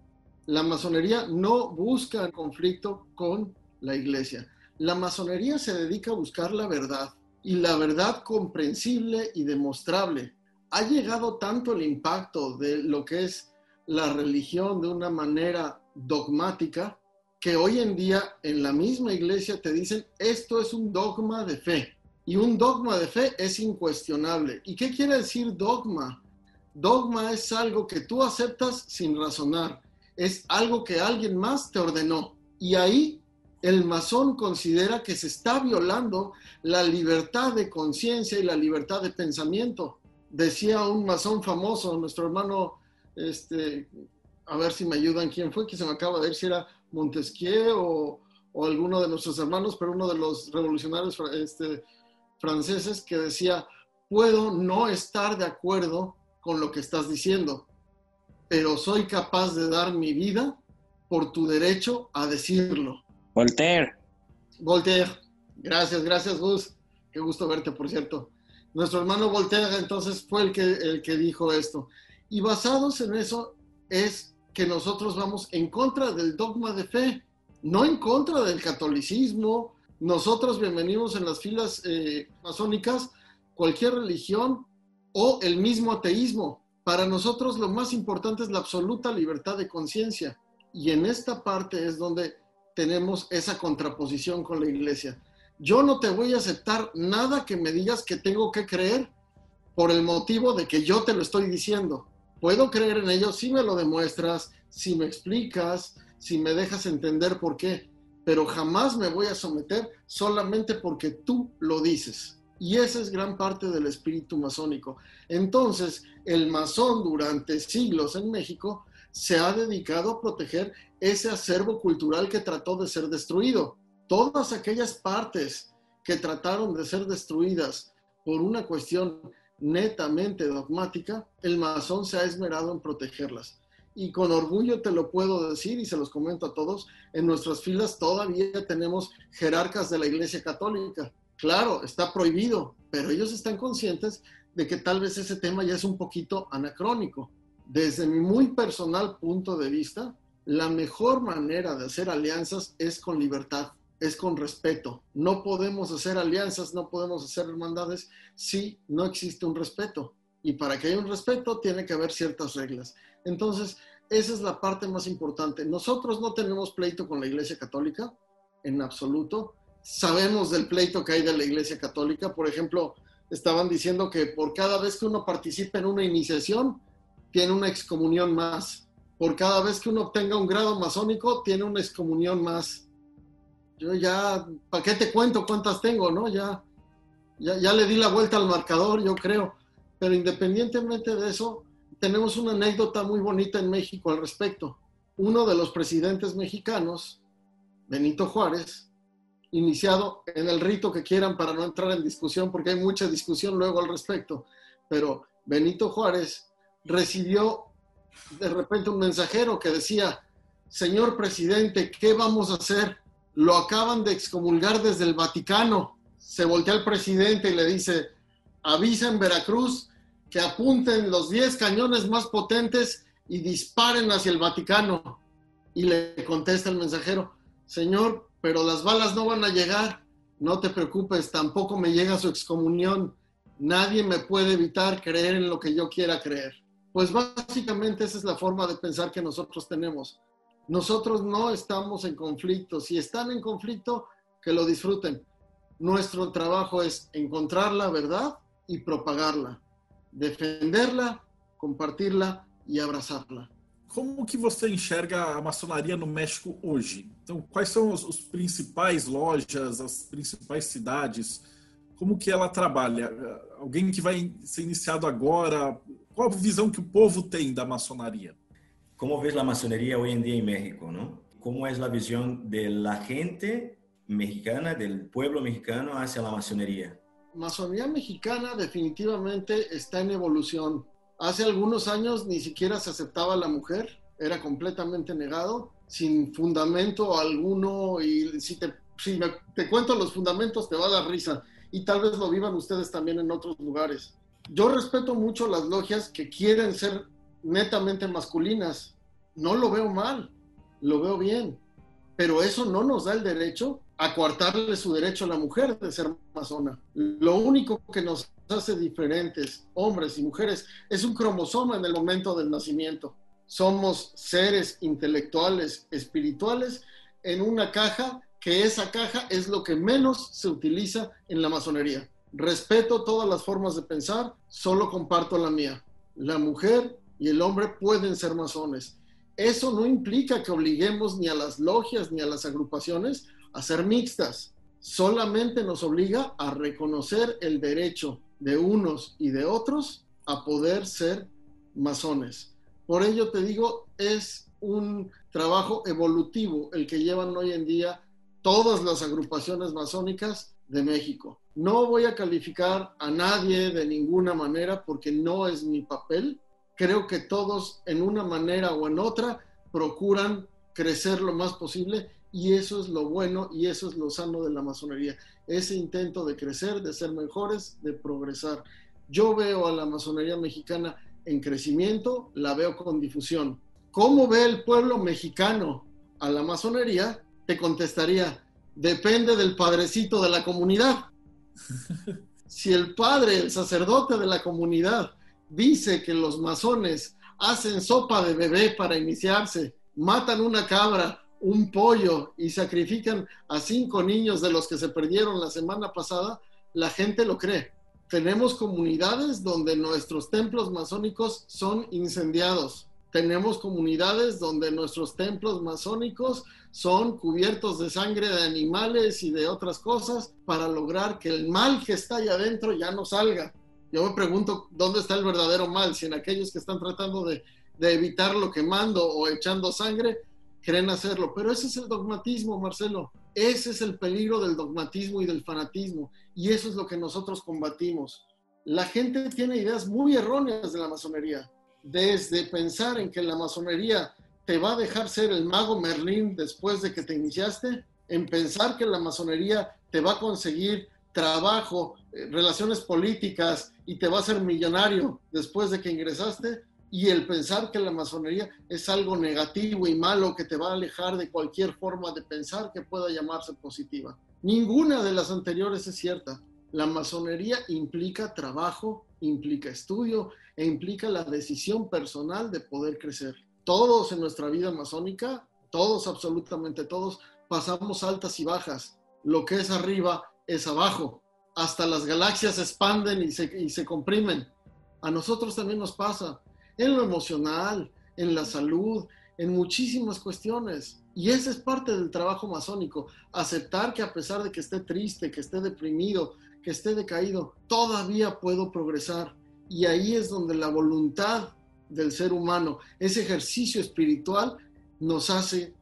La masonería no busca conflicto con la iglesia. La masonería se dedica a buscar la verdad y la verdad comprensible y demostrable. Ha llegado tanto el impacto de lo que es la religión de una manera dogmática que hoy en día en la misma iglesia te dicen esto es un dogma de fe y un dogma de fe es incuestionable. ¿Y qué quiere decir dogma? Dogma es algo que tú aceptas sin razonar, es algo que alguien más te ordenó. Y ahí el masón considera que se está violando la libertad de conciencia y la libertad de pensamiento. Decía un masón famoso, nuestro hermano, este, a ver si me ayudan, quién fue, que se me acaba de decir si era Montesquieu o, alguno de nuestros hermanos, pero uno de los revolucionarios este, franceses que decía, puedo no estar de acuerdo con lo que estás diciendo, pero soy capaz de dar mi vida por tu derecho a decirlo. Voltaire. Voltaire. Gracias, gracias Gus. Qué gusto verte, por cierto. Nuestro hermano Voltaire entonces fue el que, el que dijo esto. Y basados en eso es que nosotros vamos en contra del dogma de fe, no en contra del catolicismo. Nosotros bienvenidos en las filas eh, masónicas, cualquier religión o el mismo ateísmo. Para nosotros lo más importante es la absoluta libertad de conciencia. Y en esta parte es donde tenemos esa contraposición con la iglesia. Yo no te voy a aceptar nada que me digas que tengo que creer por el motivo de que yo te lo estoy diciendo. Puedo creer en ello si me lo demuestras, si me explicas, si me dejas entender por qué, pero jamás me voy a someter solamente porque tú lo dices. Y esa es gran parte del espíritu masónico. Entonces, el masón durante siglos en México se ha dedicado a proteger ese acervo cultural que trató de ser destruido. Todas aquellas partes que trataron de ser destruidas por una cuestión netamente dogmática, el masón se ha esmerado en protegerlas y con orgullo te lo puedo decir y se los comento a todos, en nuestras filas todavía tenemos jerarcas de la Iglesia Católica. Claro, está prohibido, pero ellos están conscientes de que tal vez ese tema ya es un poquito anacrónico. Desde mi muy personal punto de vista, la mejor manera de hacer alianzas es con libertad, es con respeto. No podemos hacer alianzas, no podemos hacer hermandades si no existe un respeto. Y para que haya un respeto tiene que haber ciertas reglas. Entonces, esa es la parte más importante. Nosotros no tenemos pleito con la Iglesia Católica, en absoluto. Sabemos del pleito que hay de la Iglesia Católica. Por ejemplo, estaban diciendo que por cada vez que uno participa en una iniciación, tiene una excomunión más. Por cada vez que uno obtenga un grado masónico, tiene una excomunión más. Yo ya, ¿para qué te cuento cuántas tengo, no? Ya, ya, ya le di la vuelta al marcador, yo creo. Pero independientemente de eso, tenemos una anécdota muy bonita en México al respecto. Uno de los presidentes mexicanos, Benito Juárez, iniciado en el rito que quieran para no entrar en discusión, porque hay mucha discusión luego al respecto, pero Benito Juárez recibió de repente un mensajero que decía, señor presidente, ¿qué vamos a hacer? Lo acaban de excomulgar desde el Vaticano. Se voltea al presidente y le dice, avisa en Veracruz que apunten los 10 cañones más potentes y disparen hacia el Vaticano. Y le contesta el mensajero, Señor, pero las balas no van a llegar. No te preocupes, tampoco me llega su excomunión. Nadie me puede evitar creer en lo que yo quiera creer. Pues básicamente esa es la forma de pensar que nosotros tenemos. Nosotros no estamos en conflicto. Si están en conflicto, que lo disfruten. Nuestro trabajo es encontrar la verdad y propagarla defenderla, compartilhá e abraçá-la. Como que você enxerga a maçonaria no México hoje? Então, quais são os, os, principais lojas, as principais cidades? Como que ela trabalha? Alguém que vai ser iniciado agora, qual a visão que o povo tem da maçonaria? Como vês a maçonaria hoje em dia em México, não? Como é a visão da gente mexicana, do povo mexicano hacia a maçonaria? masonería mexicana definitivamente está en evolución. Hace algunos años ni siquiera se aceptaba la mujer, era completamente negado, sin fundamento alguno, y si te, si te cuento los fundamentos te va a dar risa, y tal vez lo vivan ustedes también en otros lugares. Yo respeto mucho las logias que quieren ser netamente masculinas, no lo veo mal, lo veo bien, pero eso no nos da el derecho a coartarle su derecho a la mujer de ser masona. Lo único que nos hace diferentes, hombres y mujeres, es un cromosoma en el momento del nacimiento. Somos seres intelectuales, espirituales, en una caja que esa caja es lo que menos se utiliza en la masonería. Respeto todas las formas de pensar, solo comparto la mía. La mujer y el hombre pueden ser masones. Eso no implica que obliguemos ni a las logias ni a las agrupaciones a ser mixtas. Solamente nos obliga a reconocer el derecho de unos y de otros a poder ser masones. Por ello te digo, es un trabajo evolutivo el que llevan hoy en día todas las agrupaciones masónicas de México. No voy a calificar a nadie de ninguna manera porque no es mi papel. Creo que todos en una manera o en otra procuran crecer lo más posible y eso es lo bueno y eso es lo sano de la masonería, ese intento de crecer, de ser mejores, de progresar. Yo veo a la masonería mexicana en crecimiento, la veo con difusión. ¿Cómo ve el pueblo mexicano a la masonería? Te contestaría, depende del padrecito de la comunidad. Si el padre, el sacerdote de la comunidad, dice que los masones hacen sopa de bebé para iniciarse, matan una cabra, un pollo y sacrifican a cinco niños de los que se perdieron la semana pasada, la gente lo cree. Tenemos comunidades donde nuestros templos masónicos son incendiados. tenemos comunidades donde nuestros templos masónicos son cubiertos de sangre de animales y de otras cosas para lograr que el mal que está ahí adentro ya no salga. Yo me pregunto dónde está el verdadero mal, si en aquellos que están tratando de, de evitarlo quemando o echando sangre, creen hacerlo. Pero ese es el dogmatismo, Marcelo. Ese es el peligro del dogmatismo y del fanatismo. Y eso es lo que nosotros combatimos. La gente tiene ideas muy erróneas de la masonería. Desde pensar en que la masonería te va a dejar ser el mago Merlín después de que te iniciaste, en pensar que la masonería te va a conseguir trabajo, eh, relaciones políticas y te va a hacer millonario después de que ingresaste, y el pensar que la masonería es algo negativo y malo que te va a alejar de cualquier forma de pensar que pueda llamarse positiva. Ninguna de las anteriores es cierta. La masonería implica trabajo, implica estudio e implica la decisión personal de poder crecer. Todos en nuestra vida masónica, todos, absolutamente todos, pasamos altas y bajas. Lo que es arriba es abajo. Hasta las galaxias se expanden y se, y se comprimen. A nosotros también nos pasa en lo emocional, en la salud, en muchísimas cuestiones. Y ese es parte del trabajo masónico, aceptar que a pesar de que esté triste, que esté deprimido, que esté decaído, todavía puedo progresar. Y ahí es donde la voluntad del ser humano, ese ejercicio espiritual, nos hace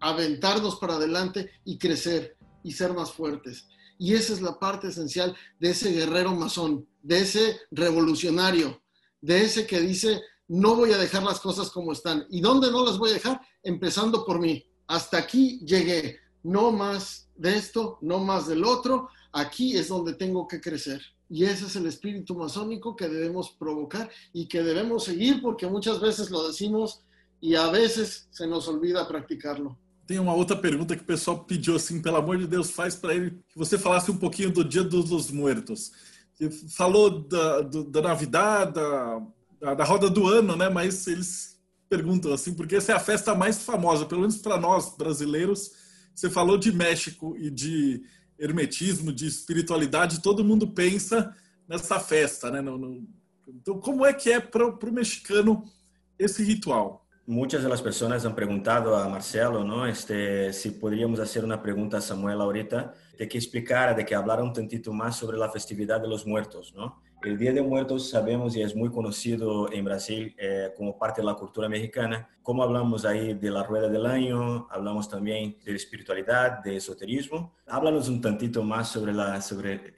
aventarnos para adelante y crecer y ser más fuertes. Y esa es la parte esencial de ese guerrero masón, de ese revolucionario, de ese que dice, no voy a dejar las cosas como están. ¿Y dónde no las voy a dejar? Empezando por mí. Hasta aquí llegué. No más de esto, no más del otro. Aquí es donde tengo que crecer. Y ese es el espíritu masónico que debemos provocar y que debemos seguir porque muchas veces lo decimos y a veces se nos olvida practicarlo. Tem uma outra pergunta que o pessoal pediu assim, pelo amor de Deus, faz para ele que você falasse um pouquinho do Dia dos Muertos. Falou da, do, da Navidad, da, da, da roda do ano, né? Mas eles perguntam assim, porque essa é a festa mais famosa, pelo menos para nós brasileiros. Você falou de México e de hermetismo, de espiritualidade, todo mundo pensa nessa festa, né? No, no... Então, como é que é para o mexicano esse ritual? Muchas de las personas han preguntado a Marcelo, ¿no? Este, si podríamos hacer una pregunta a Samuel ahorita, de que explicara, de que hablara un tantito más sobre la festividad de los muertos, ¿no? El Día de Muertos sabemos y es muy conocido en Brasil eh, como parte de la cultura mexicana. Como hablamos ahí de la rueda del año, hablamos también de espiritualidad, de esoterismo. Háblanos un tantito más sobre,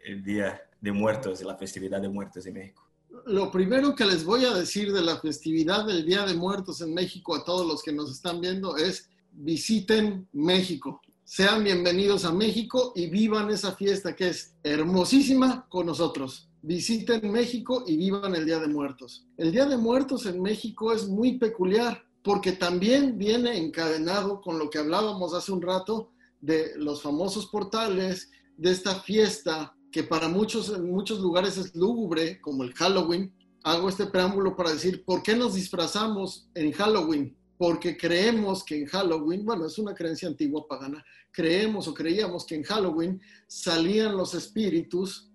el Día de Muertos y la festividad de muertos en México. Lo primero que les voy a decir de la festividad del Día de Muertos en México a todos los que nos están viendo es visiten México. Sean bienvenidos a México y vivan esa fiesta que es hermosísima con nosotros visiten México y vivan el Día de Muertos. El Día de Muertos en México es muy peculiar porque también viene encadenado con lo que hablábamos hace un rato de los famosos portales, de esta fiesta que para muchos en muchos lugares es lúgubre, como el Halloween. Hago este preámbulo para decir, ¿por qué nos disfrazamos en Halloween? Porque creemos que en Halloween, bueno, es una creencia antigua pagana, creemos o creíamos que en Halloween salían los espíritus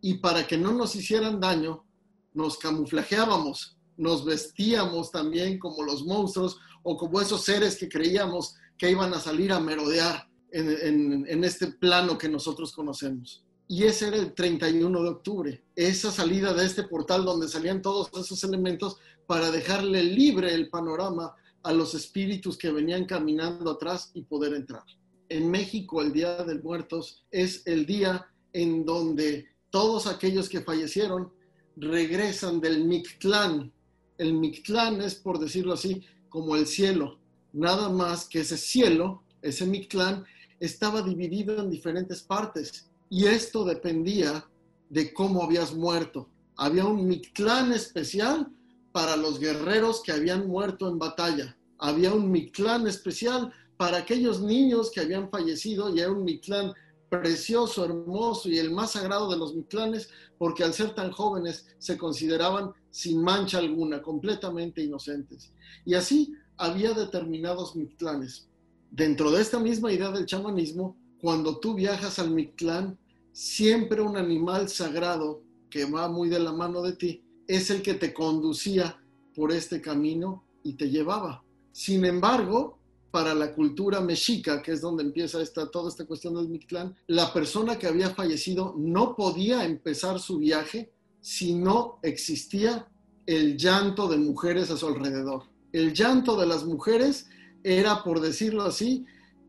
y para que no nos hicieran daño, nos camuflajeábamos, nos vestíamos también como los monstruos o como esos seres que creíamos que iban a salir a merodear en, este plano que nosotros conocemos. Y ese era el 31 de octubre, esa salida de este portal donde salían todos esos elementos para dejarle libre el panorama a los espíritus que venían caminando atrás y poder entrar. En México el Día de Muertos es el día en donde todos aquellos que fallecieron regresan del Mictlán. El Mictlán es, por decirlo así, como el cielo. Nada más que ese cielo, ese Mictlán, estaba dividido en diferentes partes. Y esto dependía de cómo habías muerto. Había un Mictlán especial para los guerreros que habían muerto en batalla. Había un Mictlán especial para aquellos niños que habían fallecido y era un Mictlán precioso, hermoso y el más sagrado de los Mictlanes, porque al ser tan jóvenes se consideraban sin mancha alguna, completamente inocentes. Y así había determinados Mictlanes. Dentro de esta misma idea del chamanismo, cuando tú viajas al Mictlán, siempre un animal sagrado que va muy de la mano de ti es el que te conducía por este camino y te llevaba. Sin embargo, para la cultura mexica, que es donde empieza esta, toda esta cuestión del Mictlán, la persona que había fallecido no podía empezar su viaje si no existía el llanto de mujeres a su alrededor. El llanto de las mujeres era, por decirlo así,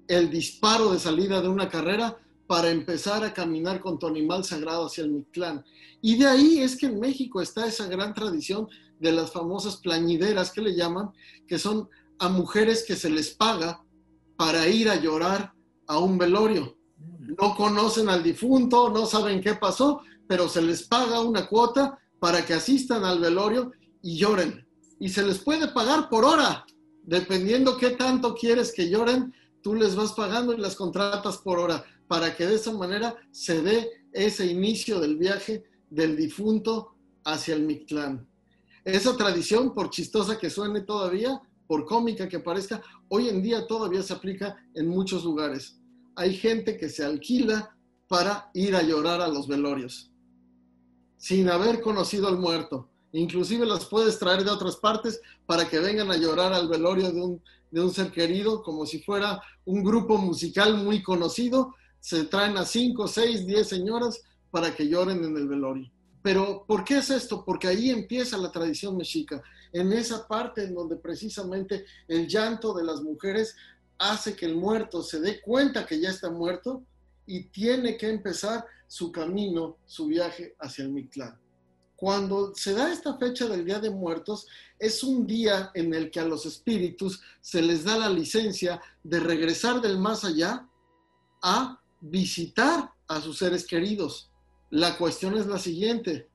el disparo de salida de una carrera para empezar a caminar con tu animal sagrado hacia el Mictlán. Y de ahí es que en México está esa gran tradición de las famosas plañideras que le llaman, que son a mujeres que se les paga para ir a llorar a un velorio. No conocen al difunto, no saben qué pasó, pero se les paga una cuota para que asistan al velorio y lloren. Y se les puede pagar por hora, dependiendo qué tanto quieres que lloren, tú les vas pagando y las contratas por hora, para que de esa manera se dé ese inicio del viaje del difunto hacia el Mictlán. Esa tradición, por chistosa que suene todavía, por cómica que parezca, hoy en día todavía se aplica en muchos lugares. Hay gente que se alquila para ir a llorar a los velorios, sin haber conocido al muerto. Inclusive las puedes traer de otras partes para que vengan a llorar al velorio de un, de un ser querido, como si fuera un grupo musical muy conocido. Se traen a cinco, seis, diez señoras para que lloren en el velorio. Pero, ¿por qué es esto? Porque ahí empieza la tradición mexica, en esa parte en donde precisamente el llanto de las mujeres hace que el muerto se dé cuenta que ya está muerto y tiene que empezar su camino, su viaje hacia el Mictlán. Cuando se da esta fecha del Día de Muertos, es un día en el que a los espíritus se les da la licencia de regresar del más allá a visitar a sus seres queridos. La cuestión es la siguiente,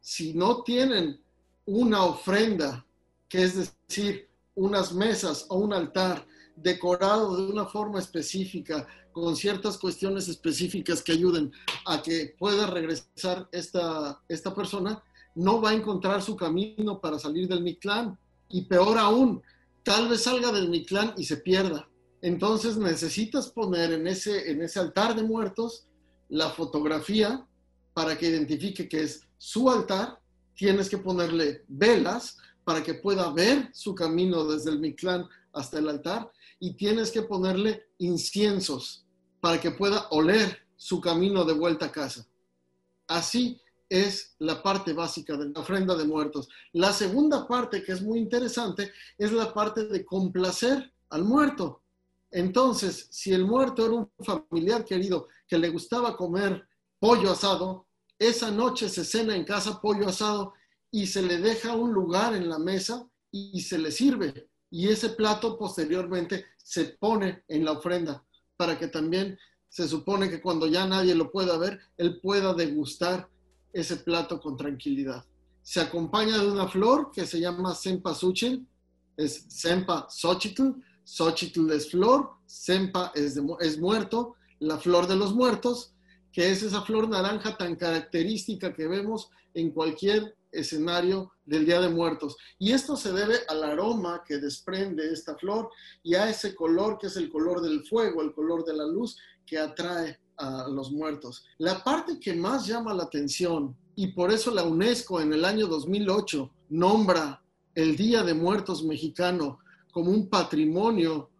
si no tienen una ofrenda, que es decir, unas mesas o un altar decorado de una forma específica, con ciertas cuestiones específicas que ayuden a que pueda regresar esta, esta persona, no va a encontrar su camino para salir del Mictlán. Y peor aún, tal vez salga del Mictlán y se pierda. Entonces necesitas poner en ese, en ese altar de muertos la fotografía para que identifique que es su altar. Tienes que ponerle velas para que pueda ver su camino desde el Mictlán hasta el altar. Y tienes que ponerle inciensos para que pueda oler su camino de vuelta a casa. Así es la parte básica de la ofrenda de muertos. La segunda parte, que es muy interesante, es la parte de complacer al muerto. Entonces, si el muerto era un familiar querido que le gustaba comer pollo asado, esa noche se cena en casa pollo asado y se le deja un lugar en la mesa y se le sirve. Y ese plato posteriormente se pone en la ofrenda para que también se supone que cuando ya nadie lo pueda ver, él pueda degustar ese plato con tranquilidad. Se acompaña de una flor que se llama Sempa Suchil, es Sempa Xochitl, Xochitl es flor, Sempa es, es muerto, la flor de los muertos, que es esa flor naranja tan característica que vemos en cualquier escenario del Día de Muertos. Y esto se debe al aroma que desprende esta flor y a ese color que es el color del fuego, el color de la luz que atrae a los muertos. La parte que más llama la atención, y por eso la UNESCO en el año 2008 nombra el Día de Muertos mexicano como un patrimonio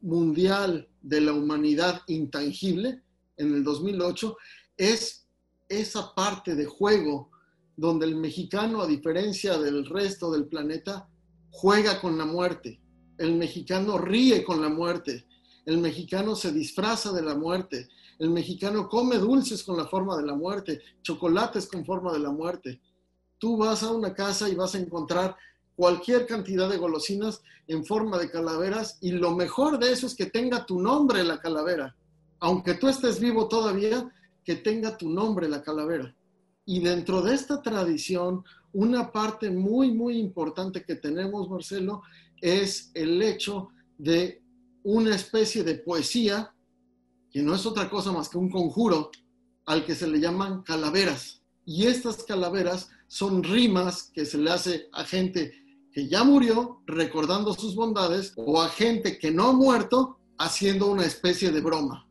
mundial de la humanidad intangible, en el 2008, es esa parte de juego donde el mexicano, a diferencia del resto del planeta, juega con la muerte. El mexicano ríe con la muerte. El mexicano se disfraza de la muerte. El mexicano come dulces con la forma de la muerte, chocolates con forma de la muerte. Tú vas a una casa y vas a encontrar cualquier cantidad de golosinas en forma de calaveras y lo mejor de eso es que tenga tu nombre la calavera. Aunque tú estés vivo todavía, que tenga tu nombre la calavera. Y dentro de esta tradición, una parte muy, muy importante que tenemos, Marcelo, es el hecho de una especie de poesía que no es otra cosa más que un conjuro al que se le llaman calaveras. Y estas calaveras son rimas que se le hace a gente que ya murió recordando sus bondades o a gente que no ha muerto haciendo una especie de broma.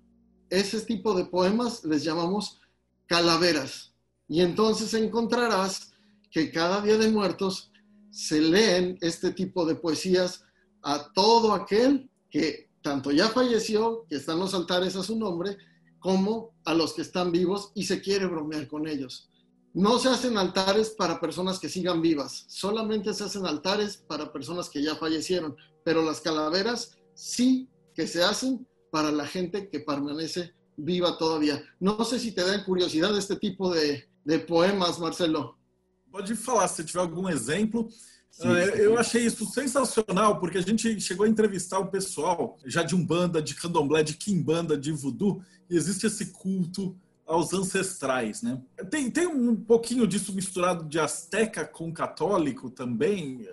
Ese tipo de poemas les llamamos calaveras. Y entonces encontrarás que cada día de muertos se leen este tipo de poesías a todo aquel que tanto ya falleció, que están los altares a su nombre, como a los que están vivos y se quiere bromear con ellos. No se hacen altares para personas que sigan vivas, solamente se hacen altares para personas que ya fallecieron, pero las calaveras sí que se hacen para la gente que permanece viva todavía. No sé si te dan curiosidad este tipo de, de poemas, Marcelo. Pode falar se tiver algum exemplo. Sim, sim. Eu achei isso sensacional, porque a gente chegou a entrevistar o pessoal já de Umbanda, de Candomblé, de Kimbanda, de Voodoo, e existe esse culto aos ancestrais, né? Tem, tem um pouquinho disso misturado de asteca com católico também.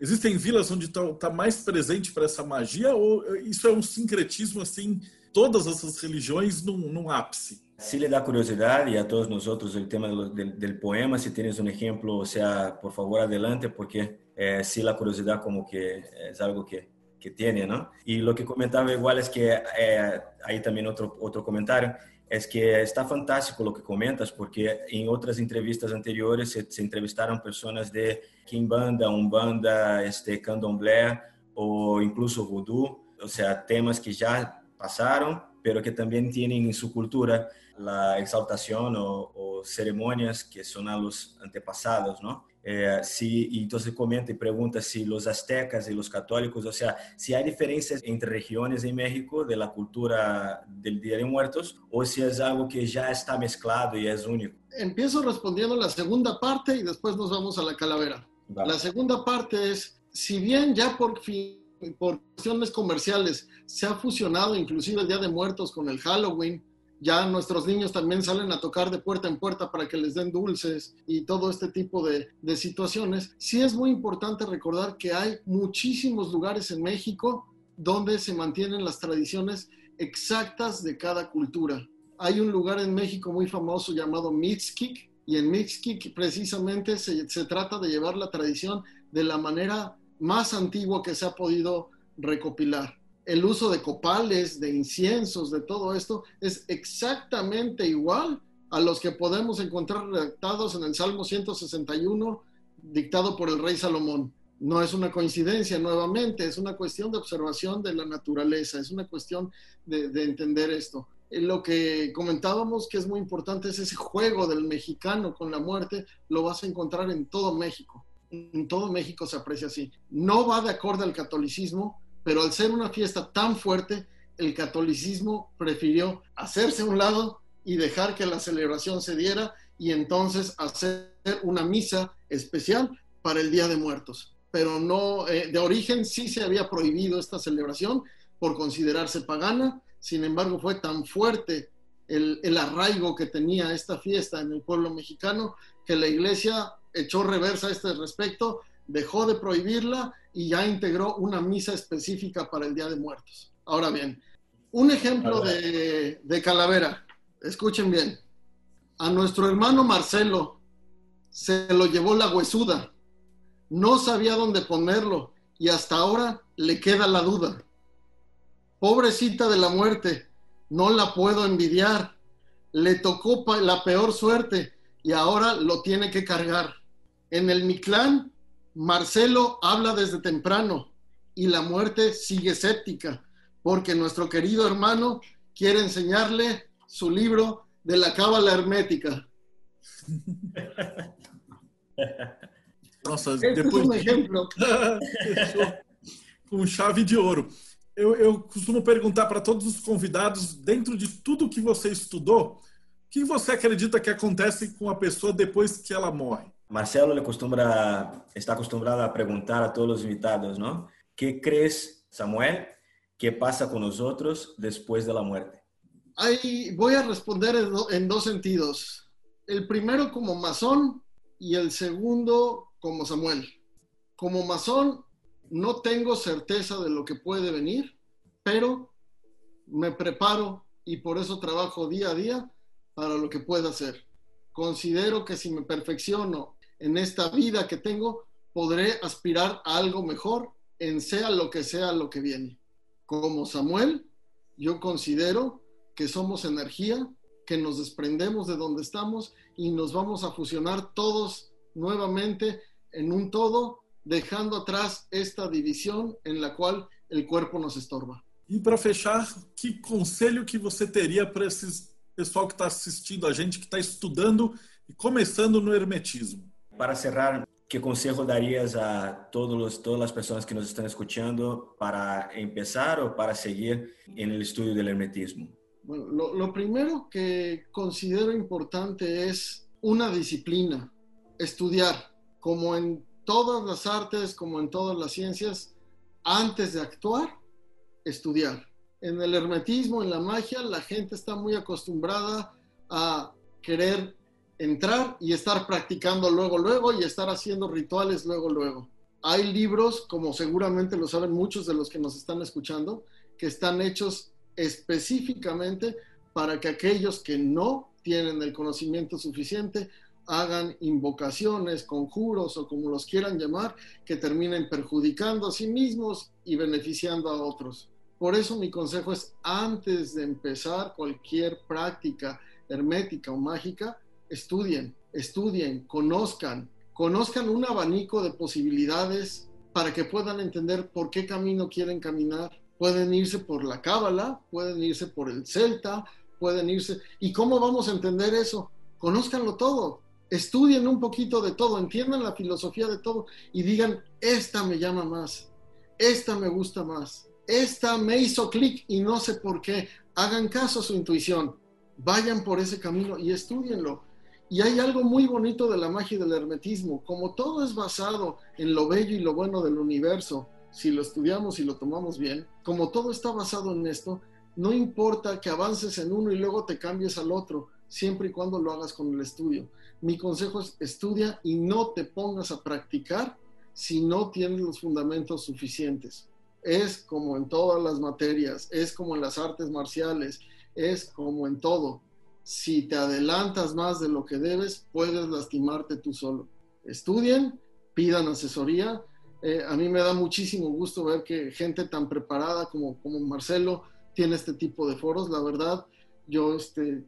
Existem vilas onde está tá mais presente para essa magia ou isso é um sincretismo assim, todas essas religiões num, num ápice? Si le da curiosidad y a todos nosotros el tema del, del, del, poema, si tienes un ejemplo, o sea, por favor adelante, porque eh, sí la curiosidad como que es algo que, que tiene, ¿no? Y lo que comentaba igual es que eh, ahí también otro, otro comentario, es que está fantástico lo que comentas, porque en otras entrevistas anteriores se, se entrevistaron personas de Kimbanda, Umbanda, este, Candomblé o incluso Voodoo, o sea, temas que ya pasaron, pero que también tienen en su cultura la exaltación o, o ceremonias que son a los antepasados, ¿no? Eh, si, y entonces comenta y pregunta si los aztecas y los católicos, o sea, si hay diferencias entre regiones en México de la cultura del Día de Muertos o si es algo que ya está mezclado y es único. Empiezo respondiendo la segunda parte y después nos vamos a la calavera. Vale. La segunda parte es, si bien ya por fin por cuestiones comerciales se ha fusionado inclusive el Día de Muertos con el Halloween, ya nuestros niños también salen a tocar de puerta en puerta para que les den dulces y todo este tipo de, situaciones. Sí es muy importante recordar que hay muchísimos lugares en México donde se mantienen las tradiciones exactas de cada cultura. Hay un lugar en México muy famoso llamado Mixquic y en Mixquic precisamente se trata de llevar la tradición de la manera más antigua que se ha podido recopilar el uso de copales, de inciensos, de todo esto, es exactamente igual a los que podemos encontrar redactados en el Salmo 161, dictado por el rey Salomón. No es una coincidencia, nuevamente, es una cuestión de observación de la naturaleza, es una cuestión de, de entender esto. Lo que comentábamos que es muy importante es ese juego del mexicano con la muerte, lo vas a encontrar en todo México. En todo México se aprecia así. No va de acuerdo al catolicismo, pero al ser una fiesta tan fuerte, el catolicismo prefirió hacerse a un lado y dejar que la celebración se diera y entonces hacer una misa especial para el Día de Muertos. Pero no, eh, de origen sí se había prohibido esta celebración por considerarse pagana, sin embargo fue tan fuerte el, el arraigo que tenía esta fiesta en el pueblo mexicano que la iglesia echó reversa a este respecto dejó de prohibirla y ya integró una misa específica para el Día de Muertos. Ahora bien, un ejemplo de, de calavera, escuchen bien, a nuestro hermano Marcelo se lo llevó la huesuda, no sabía dónde ponerlo y hasta ahora le queda la duda. Pobrecita de la muerte, no la puedo envidiar, le tocó la peor suerte y ahora lo tiene que cargar. En el Mictlán Marcelo habla desde temprano y la muerte sigue escéptica, porque nuestro querido hermano quiere enseñarle su libro de la cábala hermética. Nossa, Esse depois... é um exemplo. Com chave de ouro. Eu, eu costumo perguntar para todos os convidados, dentro de tudo que você estudou, o que você acredita que acontece com a pessoa depois que ela morre? Marcelo le está acostumbrado a preguntar a todos los invitados, ¿no? ¿Qué crees, Samuel, que pasa con nosotros después de la muerte? Ahí voy a responder en, en dos sentidos. El primero como masón y el segundo como Samuel. Como masón no tengo certeza de lo que puede venir, pero me preparo y por eso trabajo día a día para lo que pueda hacer. Considero que si me perfecciono en esta vida que tengo, podré aspirar a algo mejor en sea lo que sea lo que viene. Como Samuel, yo considero que somos energía, que nos desprendemos de donde estamos y nos vamos a fusionar todos nuevamente en un todo dejando atrás esta división en la cual el cuerpo nos estorba. E para fechar, que conselho que você teria para esse pessoal que está assistindo a gente, que está estudando e começando no hermetismo? Para cerrar, ¿qué consejo darías a todos todas las personas que nos están escuchando para empezar o para seguir en el estudio del hermetismo? Bueno, lo, lo primero que considero importante es una disciplina, estudiar, como en todas las artes, como en todas las ciencias, antes de actuar, estudiar. En el hermetismo, en la magia, la gente está muy acostumbrada a querer entrar y estar practicando luego, luego y estar haciendo rituales luego, luego. Hay libros, como seguramente lo saben muchos de los que nos están escuchando, que están hechos específicamente para que aquellos que no tienen el conocimiento suficiente hagan invocaciones, conjuros o como los quieran llamar, que terminen perjudicando a sí mismos y beneficiando a otros. Por eso mi consejo es, antes de empezar cualquier práctica hermética o mágica, estudien, estudien, conozcan, conozcan un abanico de posibilidades para que puedan entender por qué camino quieren caminar. Pueden irse por la cábala, pueden irse por el celta, pueden irse. ¿Y cómo vamos a entender eso? Conózcanlo todo, estudien un poquito de todo, entiendan la filosofía de todo y digan, esta me llama más, esta me gusta más, esta me hizo clic y no sé por qué. Hagan caso a su intuición, vayan por ese camino y estudienlo. Y hay algo muy bonito de la magia y del hermetismo, como todo es basado en lo bello y lo bueno del universo, si lo estudiamos y lo tomamos bien, como todo está basado en esto, no importa que avances en uno y luego te cambies al otro, siempre y cuando lo hagas con el estudio. Mi consejo es estudia y no te pongas a practicar si no tienes los fundamentos suficientes. Es como en todas las materias, es como en las artes marciales, es como en todo si te adelantas más de lo que debes, puedes lastimarte tú solo. Estudien, pidan asesoría. Eh, a mí me da muchísimo gusto ver que gente tan preparada como, como Marcelo tiene este tipo de foros. La verdad, yo este,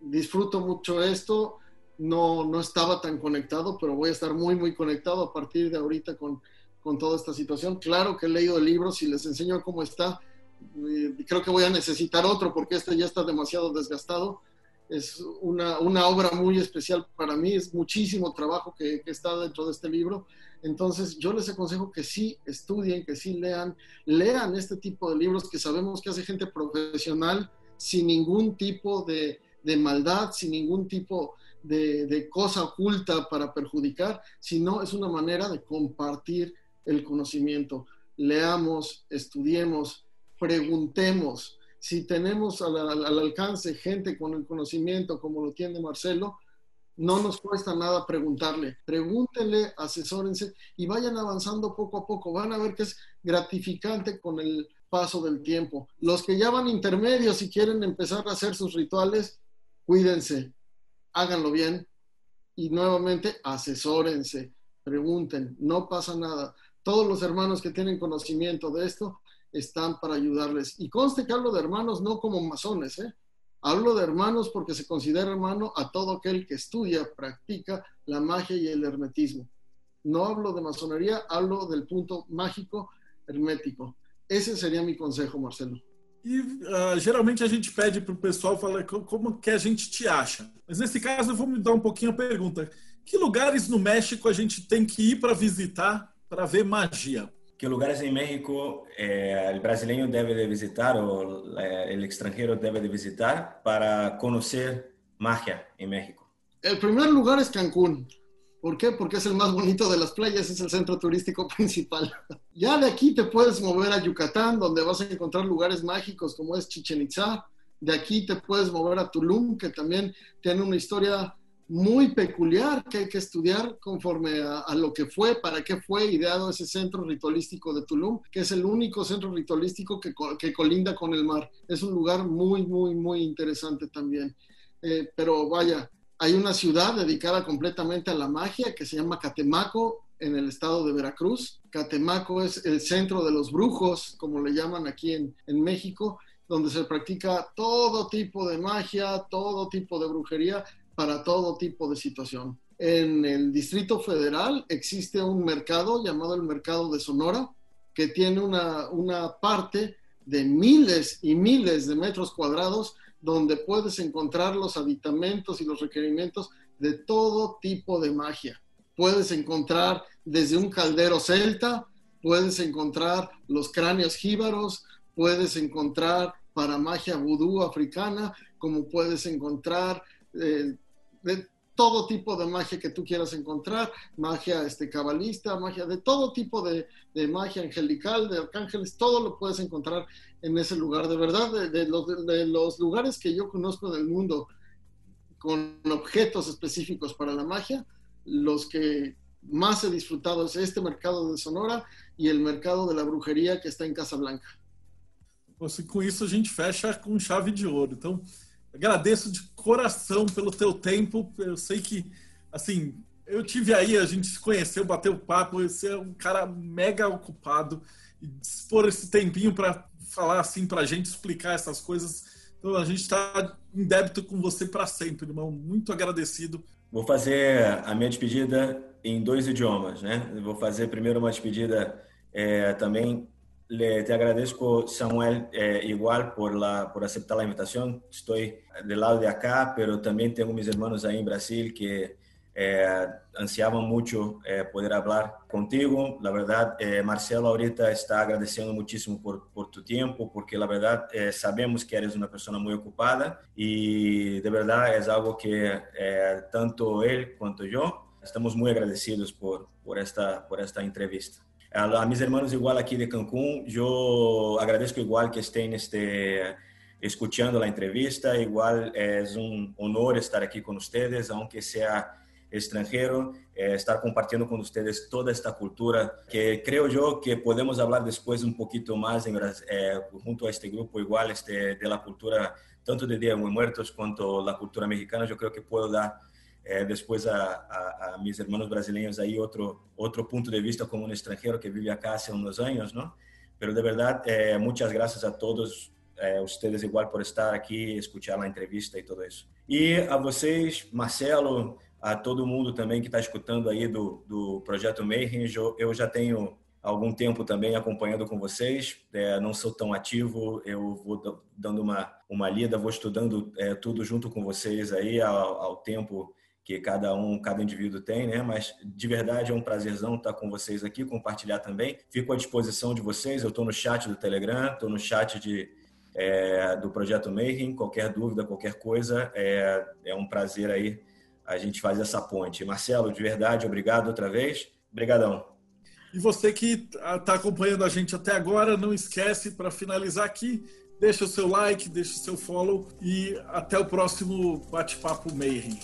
disfruto mucho esto. No, no estaba tan conectado, pero voy a estar muy, muy conectado a partir de ahorita con, con toda esta situación. Claro que he leído el libro, si les enseño cómo está, eh, creo que voy a necesitar otro porque este ya está demasiado desgastado es una, una, obra muy especial para mí, es muchísimo trabajo que, que, está dentro de este libro. Entonces yo les aconsejo que sí estudien, que sí lean, lean este tipo de libros que sabemos que hace gente profesional sin ningún tipo de, de maldad, sin ningún tipo de, de cosa oculta para perjudicar, sino es una manera de compartir el conocimiento. Leamos, estudiemos, preguntemos, si tenemos al, al, alcance gente con el conocimiento como lo tiene Marcelo, no nos cuesta nada preguntarle. Pregúntenle, asesórense y vayan avanzando poco a poco. Van a ver que es gratificante con el paso del tiempo. Los que ya van intermedios y quieren empezar a hacer sus rituales, cuídense, háganlo bien y nuevamente asesórense, pregunten, no pasa nada. Todos los hermanos que tienen conocimiento de esto están para ayudarles. Y conste que hablo de hermanos no como masones, ¿eh? Hablo de hermanos porque se considera hermano a todo aquel que estudia, practica la magia y el hermetismo. No hablo de masonería, hablo del punto mágico hermético. Esse seria meu conselho, Marcelo. E uh, geralmente a gente pede para o pessoal falar como que a gente te acha. Mas nesse caso eu vou me dar um pouquinho a pergunta. Que lugares no México a gente tem que ir para visitar para ver magia? ¿Qué lugares en México eh, el brasileño debe de visitar o eh, el extranjero debe de visitar para conocer magia en México? El primer lugar es Cancún. ¿Por qué? Porque es el más bonito de las playas, es el centro turístico principal. Ya de aquí te puedes mover a Yucatán, donde vas a encontrar lugares mágicos como es Chichen Itza. De aquí te puedes mover a Tulum, que también tiene una historia muy peculiar que hay que estudiar conforme a, lo que fue, para qué fue ideado ese centro ritualístico de Tulum, que es el único centro ritualístico que, que colinda con el mar. Es un lugar muy, muy, muy interesante también. Eh, pero vaya, hay una ciudad dedicada completamente a la magia que se llama Catemaco en el estado de Veracruz. Catemaco es el centro de los brujos, como le llaman aquí en, en México, donde se practica todo tipo de magia, todo tipo de brujería para todo tipo de situación. en el Distrito Federal existe un mercado llamado el Mercado de Sonora, que tiene una, una parte de miles y miles de metros cuadrados donde puedes encontrar los aditamentos y los requerimientos de todo tipo de magia. Puedes encontrar desde un caldero celta, puedes encontrar los cráneos jíbaros, puedes encontrar para magia vudú africana, como puedes encontrar eh, de todo tipo de magia que tú quieras encontrar, magia este, cabalista, magia de todo tipo de, magia angelical, de arcángeles, todo lo puedes encontrar en ese lugar. De verdad, de, los, de los lugares que yo conozco del mundo con objetos específicos para la magia, los que más he disfrutado es este mercado de Sonora y el mercado de la brujería que está en Casablanca. Pues com isso a gente fecha com chave de ouro. Então, agradeço de coração pelo teu tempo. Eu sei que, assim, eu tive aí, a gente se conheceu, bateu papo. Você é um cara mega ocupado e dispor esse tempinho para falar assim para a gente explicar essas coisas. Então, a gente está em débito com você para sempre, irmão. Muito agradecido. Vou fazer a minha despedida em dois idiomas, né? vou fazer primeiro uma despedida é, também Le, te agradezco, Samuel, eh, igual por, la, por aceptar la invitación. Estoy del lado de acá, pero también tengo mis hermanos ahí en Brasil que eh, ansiaban mucho eh, poder hablar contigo. La verdad, eh, Marcelo ahorita está agradeciendo muchísimo por, por tu tiempo, porque la verdad eh, sabemos que eres una persona muy ocupada y de verdad es algo que eh, tanto él cuanto yo estamos muy agradecidos por, por, esta, por esta entrevista. A, mis hermanos igual aquí de Cancún, yo agradezco igual que estén este, escuchando la entrevista, igual es un honor estar aquí con ustedes, aunque sea extranjero, eh, estar compartiendo con ustedes toda esta cultura que creo yo que podemos hablar después un poquito más en, eh, junto a este grupo igual este, de la cultura, tanto de Día de Muertos cuanto la cultura mexicana, yo creo que puedo dar eh, después a, a, a, brasileños ahí otro, otro punto de vista como un extranjero que vive acá hace unos años, ¿no? Pero de verdad, eh, muchas gracias a todos eh, ustedes igual por estar aqui, escuchar a entrevista e tudo isso. E a vocês, Marcelo, a todo mundo também que está escutando aí do, do Projeto Mayhem, eu já tenho algum tempo também acompanhando com vocês. É, não sou tão ativo, eu vou dando uma, uma lida, vou estudando é, tudo junto com vocês aí ao, ao tempo que cada um, cada indivíduo tem, né? Mas de verdade é um prazerzão estar com vocês aqui, compartilhar também. Fico à disposição de vocês. Eu estou no chat do Telegram, estou no chat de, é, do Projeto Mayhem. Qualquer dúvida, qualquer coisa, é, é um prazer aí a gente fazer essa ponte. Marcelo, de verdade, obrigado outra vez. Obrigadão. E você que está acompanhando a gente até agora, não esquece, para finalizar aqui, deixa o seu like, deixa o seu follow e até o próximo Bate-Papo Mayhem.